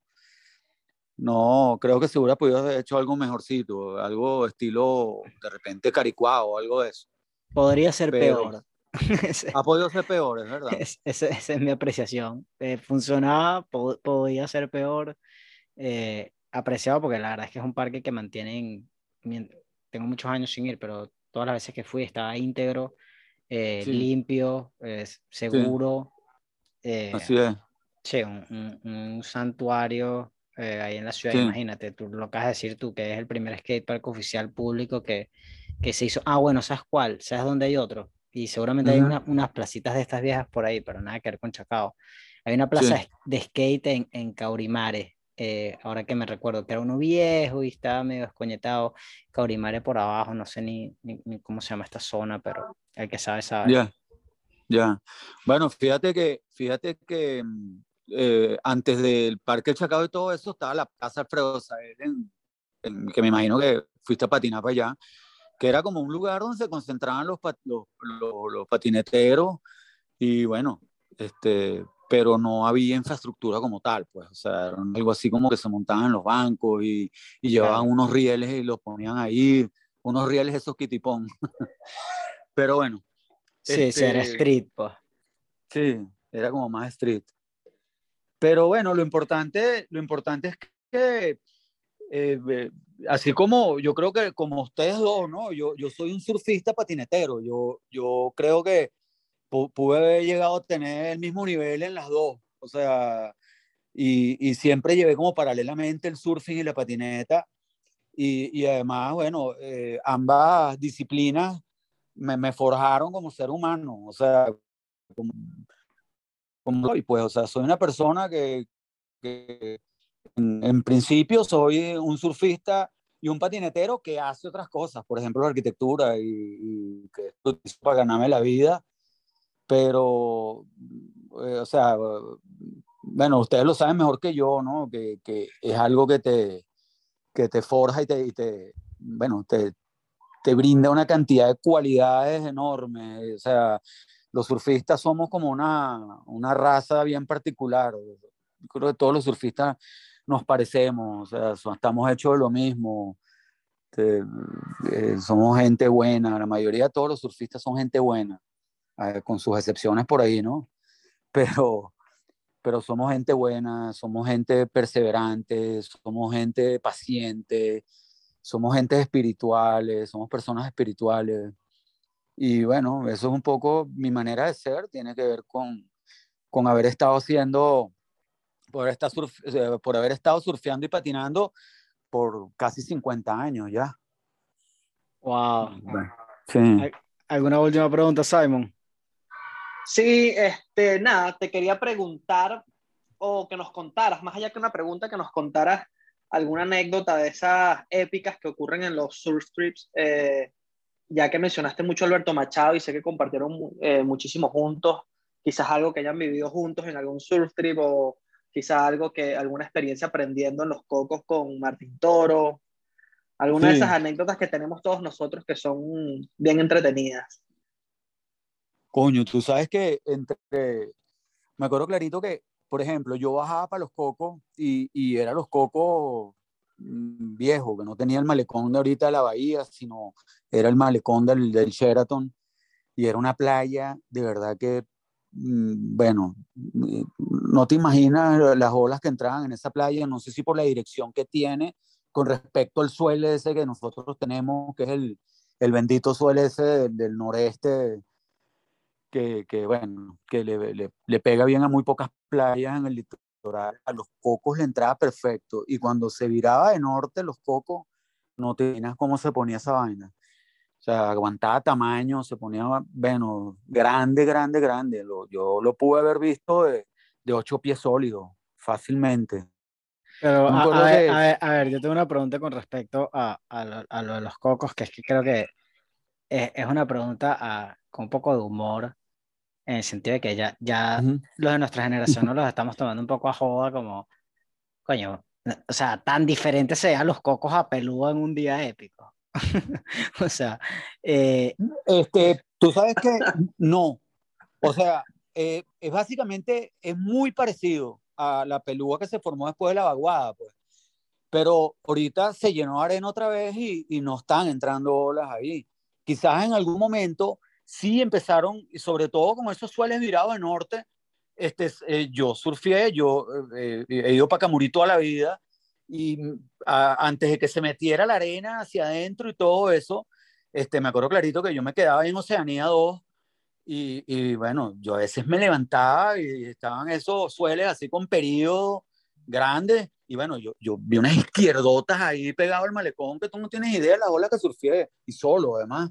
Speaker 4: no, creo que se hubiera podido haber hecho algo mejorcito, algo estilo de repente caricuado, algo de eso.
Speaker 3: Podría ser peor. [LAUGHS]
Speaker 4: ha podido ser peor, es verdad.
Speaker 3: esa, es mi apreciación. Eh, funcionaba, podía ser peor. Eh, apreciado porque la verdad es que es un parque que mantienen. Tengo muchos años sin ir, pero todas las veces que fui estaba íntegro, eh, limpio, seguro.
Speaker 4: Así es.
Speaker 3: Sí, un, un santuario eh, ahí en la ciudad, imagínate, tú lo acabas de decir tú, que es el primer skatepark oficial público que, que se hizo. Ah, bueno, ¿sabes cuál? ¿Sabes dónde hay otro? Y seguramente hay unas placitas de estas viejas por ahí, pero nada que ver con Chacao. Hay una plaza de skate en, en Caurimare, eh, ahora que me recuerdo, que era uno viejo y estaba medio escoñetado. Caurimare por abajo, no sé ni, ni, cómo se llama esta zona, pero el que sabe sabe.
Speaker 4: Ya, ya. Bueno, fíjate que, fíjate que mm, eh, antes del Parque Chacao y todo eso, estaba la Plaza Alfredo Sael, que me imagino que fuiste a patinar para allá. que era como un lugar donde se concentraban los, los, los, patineteros y bueno, este, pero no había infraestructura como tal, pues, o sea, era algo así como que se montaban en los bancos y, y llevaban unos rieles y los ponían ahí, unos rieles esos kitipón. [LAUGHS] pero bueno.
Speaker 3: Sí, sí, era este, street, pues.
Speaker 4: Sí, era como más street. Pero bueno, lo importante, lo importante es que eh, así como yo creo que como ustedes dos, ¿no? Yo, yo soy un surfista patinetero, yo, yo creo que pude haber llegado a tener el mismo nivel en las dos, o sea, y, y siempre llevé como paralelamente el surfing y la patineta, y, y además, bueno, eh, ambas disciplinas me, me, forjaron como ser humano, o sea, como, como, y pues, o sea, soy una persona que, que en, principio soy un surfista y un patinetero que hace otras cosas, por ejemplo la arquitectura y, que esto para ganarme la vida, pero, eh, o sea, bueno, ustedes lo saben mejor que yo, ¿no? Que, que es algo que te, que te forja y te, y te bueno, te, te brinda una cantidad de cualidades enormes, o sea, los surfistas somos como una, una raza bien particular, creo que todos los surfistas nos parecemos, o sea, estamos hechos de lo mismo. Eh, somos gente buena, la mayoría de todos los surfistas son gente buena, eh, con sus excepciones por ahí, ¿no? Pero, pero somos gente buena, somos gente perseverante, somos gente paciente, somos gente espirituales, somos personas espirituales. Y bueno, eso es un poco mi manera de ser, tiene que ver con, con haber estado haciendo por, estar por haber estado surfeando y patinando por casi 50 años ya.
Speaker 3: Wow. ¿Alguna última pregunta, Simon?
Speaker 5: Sí, este, nada, te quería preguntar o que nos contaras, más allá que una pregunta, que nos contaras alguna anécdota de esas épicas que ocurren en los surf trips, eh, ya que mencionaste mucho a Alberto Machado y sé que compartieron eh, muchísimo juntos, quizás algo que hayan vivido juntos en algún surf trip o quizá algo que, alguna experiencia aprendiendo en los cocos con Martín Toro, alguna de esas anécdotas que tenemos todos nosotros que son bien entretenidas.
Speaker 4: Coño, tú sabes que entre, me acuerdo clarito que, por ejemplo, yo bajaba para los cocos y, y era los cocos mm, viejos, que no tenía el malecón de ahorita de la bahía, sino era el malecón del, del Sheraton. Y era una playa de verdad que Mm, bueno, mm, no te imaginas las olas que entraban en esa playa, no sé si por la dirección que tiene con respecto al suelo ese que nosotros tenemos, que es el, el bendito suelo ese del, noreste, que, que, bueno, que le, le, le, pega bien a muy pocas playas en el litoral. A los cocos le entraba perfecto y cuando se viraba de norte los cocos, no te imaginas cómo se ponía esa vaina. O sea, aguantaba tamaño, se ponía, bueno, grande, grande, grande. Lo, yo lo pude haber visto de, de ocho pies sólidos, fácilmente.
Speaker 3: Pero, a, ver, a, ver, yo tengo una pregunta con respecto a, a, lo, de los cocos, que es que creo que es, es una pregunta con un poco de humor, en el sentido de que ya, ya los de nuestra generación [LAUGHS] no los estamos tomando un poco a joda, como, coño, o sea, tan diferentes sean los cocos a peludo en un día épico. [LAUGHS] o sea, eh,
Speaker 4: este, tú sabes que no. O sea, eh, es básicamente, es muy parecido a la pelúa que se formó después de la vaguada, pues. Pero ahorita se llenó arena otra vez y, y no están entrando olas ahí. Quizás en algún momento sí empezaron, y sobre todo con esos sueles virados de norte, este, eh, yo surfé, yo he ido para Camurí toda la vida y antes de que se metiera la arena hacia adentro y todo eso, este, me acuerdo clarito que yo me quedaba en Oceanía 2 y, y bueno, yo a veces me levantaba y estaban esos sueles así con periodos grandes y bueno, yo, yo vi unas izquierdotas ahí pegado al malecón que tú no tienes idea de la ola que surfé y solo además.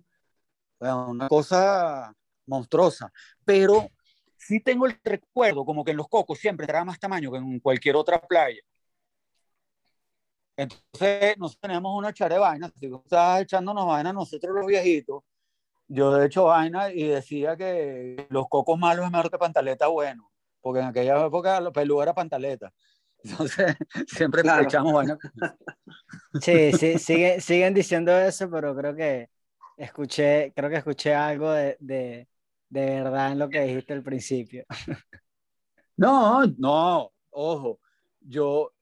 Speaker 4: Una cosa monstruosa, pero sí tengo el recuerdo como que en los cocos siempre era más tamaño que en cualquier otra playa. Entonces, nosotros teníamos una echar de vaina, si tú estabas echándonos vaina nosotros los viejitos, yo he hecho vaina y decía que los cocos malos es mejor que pantaleta bueno, porque en aquella época los peludos era pantaleta. Entonces, [LAUGHS] siempre echamos vaina.
Speaker 3: Sí, sí, sigue, siguen diciendo eso, pero creo que escuché, creo que escuché algo de, de, de verdad en lo que dijiste al principio. [LAUGHS]
Speaker 4: No, no, ojo, yo,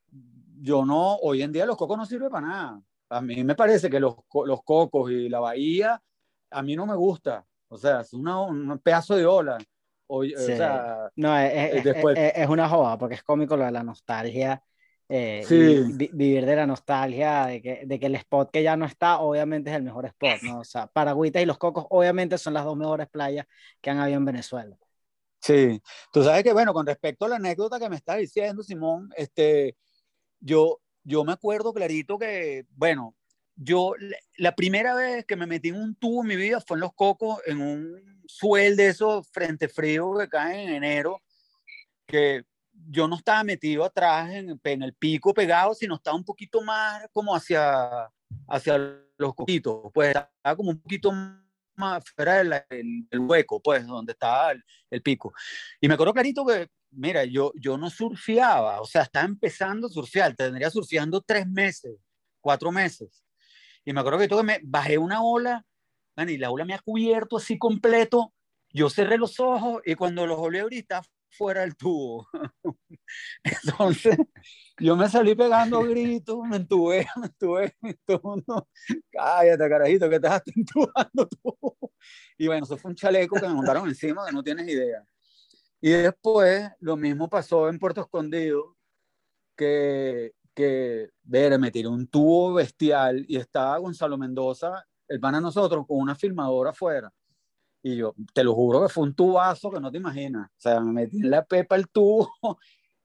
Speaker 4: yo no, hoy en día los cocos no sirven para nada. A mí me parece que los, los cocos y la bahía, a mí no me gusta. O sea, es una, un pedazo de ola. O, sea,
Speaker 3: no, es, después... es, una joda, porque es cómico lo de la nostalgia. Eh, vivir de la nostalgia, de que, de que el spot que ya no está, obviamente es el mejor spot, ¿no? O sea, Paragüita y Los Cocos, obviamente son las dos mejores playas que han habido en Venezuela.
Speaker 4: Sí, tú sabes que, bueno, con respecto a la anécdota que me está diciendo Simón, este, yo, yo me acuerdo clarito que, bueno, yo la primera vez que me metí en un tubo en mi vida fue en Los Cocos, en un suel de esos frente frío que caen en enero, que yo no estaba metido atrás en, en, el pico pegado, sino estaba un poquito más como hacia, hacia los coquitos, pues estaba como un poquito más fuera del, hueco, pues, donde estaba el, pico. Y me acuerdo clarito que, mira, yo, yo no surfeaba, o sea, estaba empezando a surfear, tendría surfeando tres meses, cuatro meses. Y me acuerdo que, que me bajé una ola, y la ola me ha cubierto así completo, yo cerré los ojos y cuando los volví a fuera del tubo. [LAUGHS] Entonces, yo me salí pegando gritos, me entubé, [LAUGHS] me entubé, todo el mundo, cállate, carajito, que estás entubando tú. Y bueno, eso fue un chaleco que me montaron encima que no tienes idea. Y después, lo mismo pasó en Puerto Escondido, que, que, ver, me tiré un tubo bestial y estaba Gonzalo Mendoza, el pan a nosotros, con una filmadora afuera y yo, te lo juro que fue un tubazo que no te imaginas. O sea, me metí en la pepa el tubo, [LAUGHS]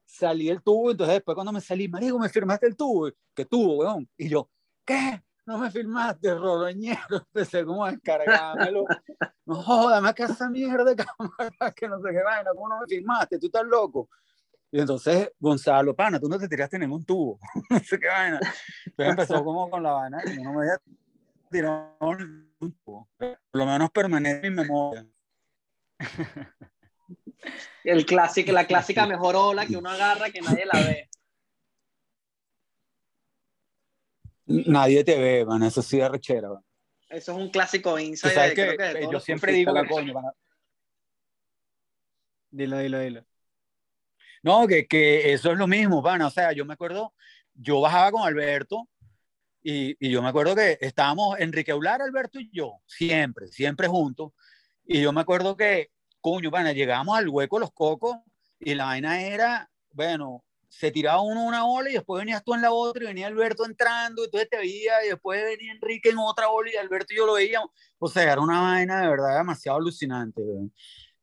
Speaker 4: salí el tubo, entonces después cuando me salí, marico, me firmaste el tubo. ¿Qué tubo, weón? Y yo, ¿qué? No me firmaste, roloñero. [LAUGHS] Empecé como a descargármelo. [LAUGHS] No jodas, me esa mierda de cámara, que no sé qué vaina, ¿cómo no me firmaste? Tú estás loco. Y entonces, Gonzalo, pana, tú no te tiraste ningún tubo. no sé qué vaina. Entonces empezó como con la vaina y no me por lo menos permanece en mi memoria. [LAUGHS]
Speaker 5: El clásico, la clásica mejor ola que uno agarra que nadie la ve.
Speaker 4: Nadie te ve, man, eso sí es rechera.
Speaker 5: Eso es un clásico insight.
Speaker 4: que, yo siempre digo que coño,
Speaker 3: Dilo, dilo, dilo.
Speaker 4: No, que, que eso es lo mismo, van. O sea, yo me acuerdo, yo bajaba con Alberto y, yo me acuerdo que estábamos Enrique Eular, Alberto y yo, siempre, siempre juntos. Y yo me acuerdo que, coño, bueno, llegábamos al hueco Los Cocos y la vaina era, bueno, se tiraba uno una ola y después venías tú en la otra y venía Alberto entrando y entonces te veía y después venía Enrique en otra ola y Alberto y yo lo veíamos. O sea, era una vaina de verdad demasiado alucinante.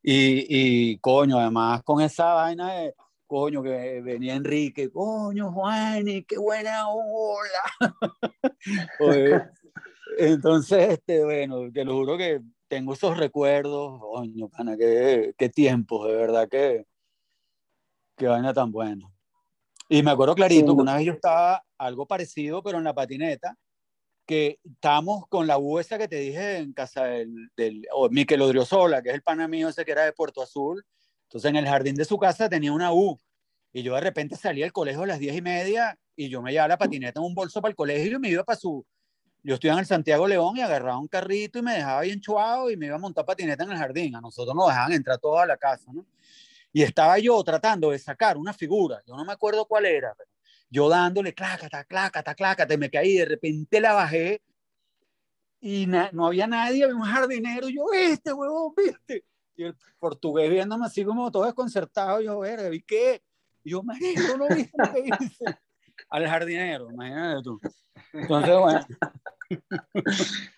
Speaker 4: Y, y coño, además con esa vaina de coño, que venía Enrique, coño, Juan, qué buena ola. [LAUGHS] entonces, este, bueno, te lo juro que tengo esos recuerdos, coño, pana, qué, qué tiempos, de verdad, que qué vaina tan buena. Y me acuerdo clarito que una vez yo estaba algo parecido, pero en la patineta, que estábamos con la U esa que te dije en casa del, del o Miquel Odriozola, que es el pana mío ese que era de Puerto Azul, entonces en el jardín de su casa tenía una U. Y yo de repente salí del colegio a las diez y media y yo me llevaba la patineta en un bolso para el colegio y me iba para su... Yo estudiaba en el Santiago León y agarraba un carrito y me dejaba bien chuado y me iba a montar patineta en el jardín. A nosotros nos dejaban entrar toda a la casa, ¿no? Y estaba yo tratando de sacar una figura, yo no me acuerdo cuál era, pero yo dándole clácata, clácata, clácata, me caí, de repente la bajé y no había nadie, había un jardinero, yo, este huevón, viste, y el portugués viéndome así como todo desconcertado, yo, ver, ¿vi qué? Y yo, marico, no viste lo que hice. [LAUGHS] Al jardinero, imagínate tú. Entonces, bueno. [LAUGHS]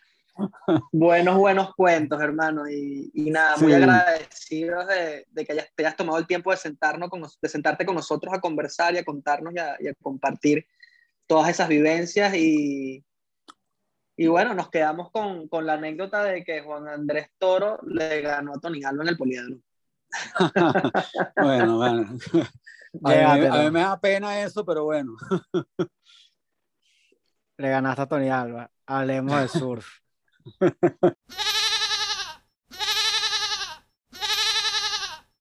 Speaker 5: Buenos, buenos cuentos, hermano. Y, y nada, muy agradecidos de, de, que hayas, te hayas tomado el tiempo de, sentarnos con, de sentarte con nosotros a conversar y a contarnos y a, y a compartir todas esas vivencias. Y, y bueno, nos quedamos con, con, la anécdota de que Juan Andrés Toro le ganó a Tony Alba en el poliedro. [LAUGHS]
Speaker 4: bueno, bueno. [LAUGHS] A mí, me da pena eso, pero bueno.
Speaker 3: Le ganaste a Tony Alba. Hablemos de [LAUGHS] surf.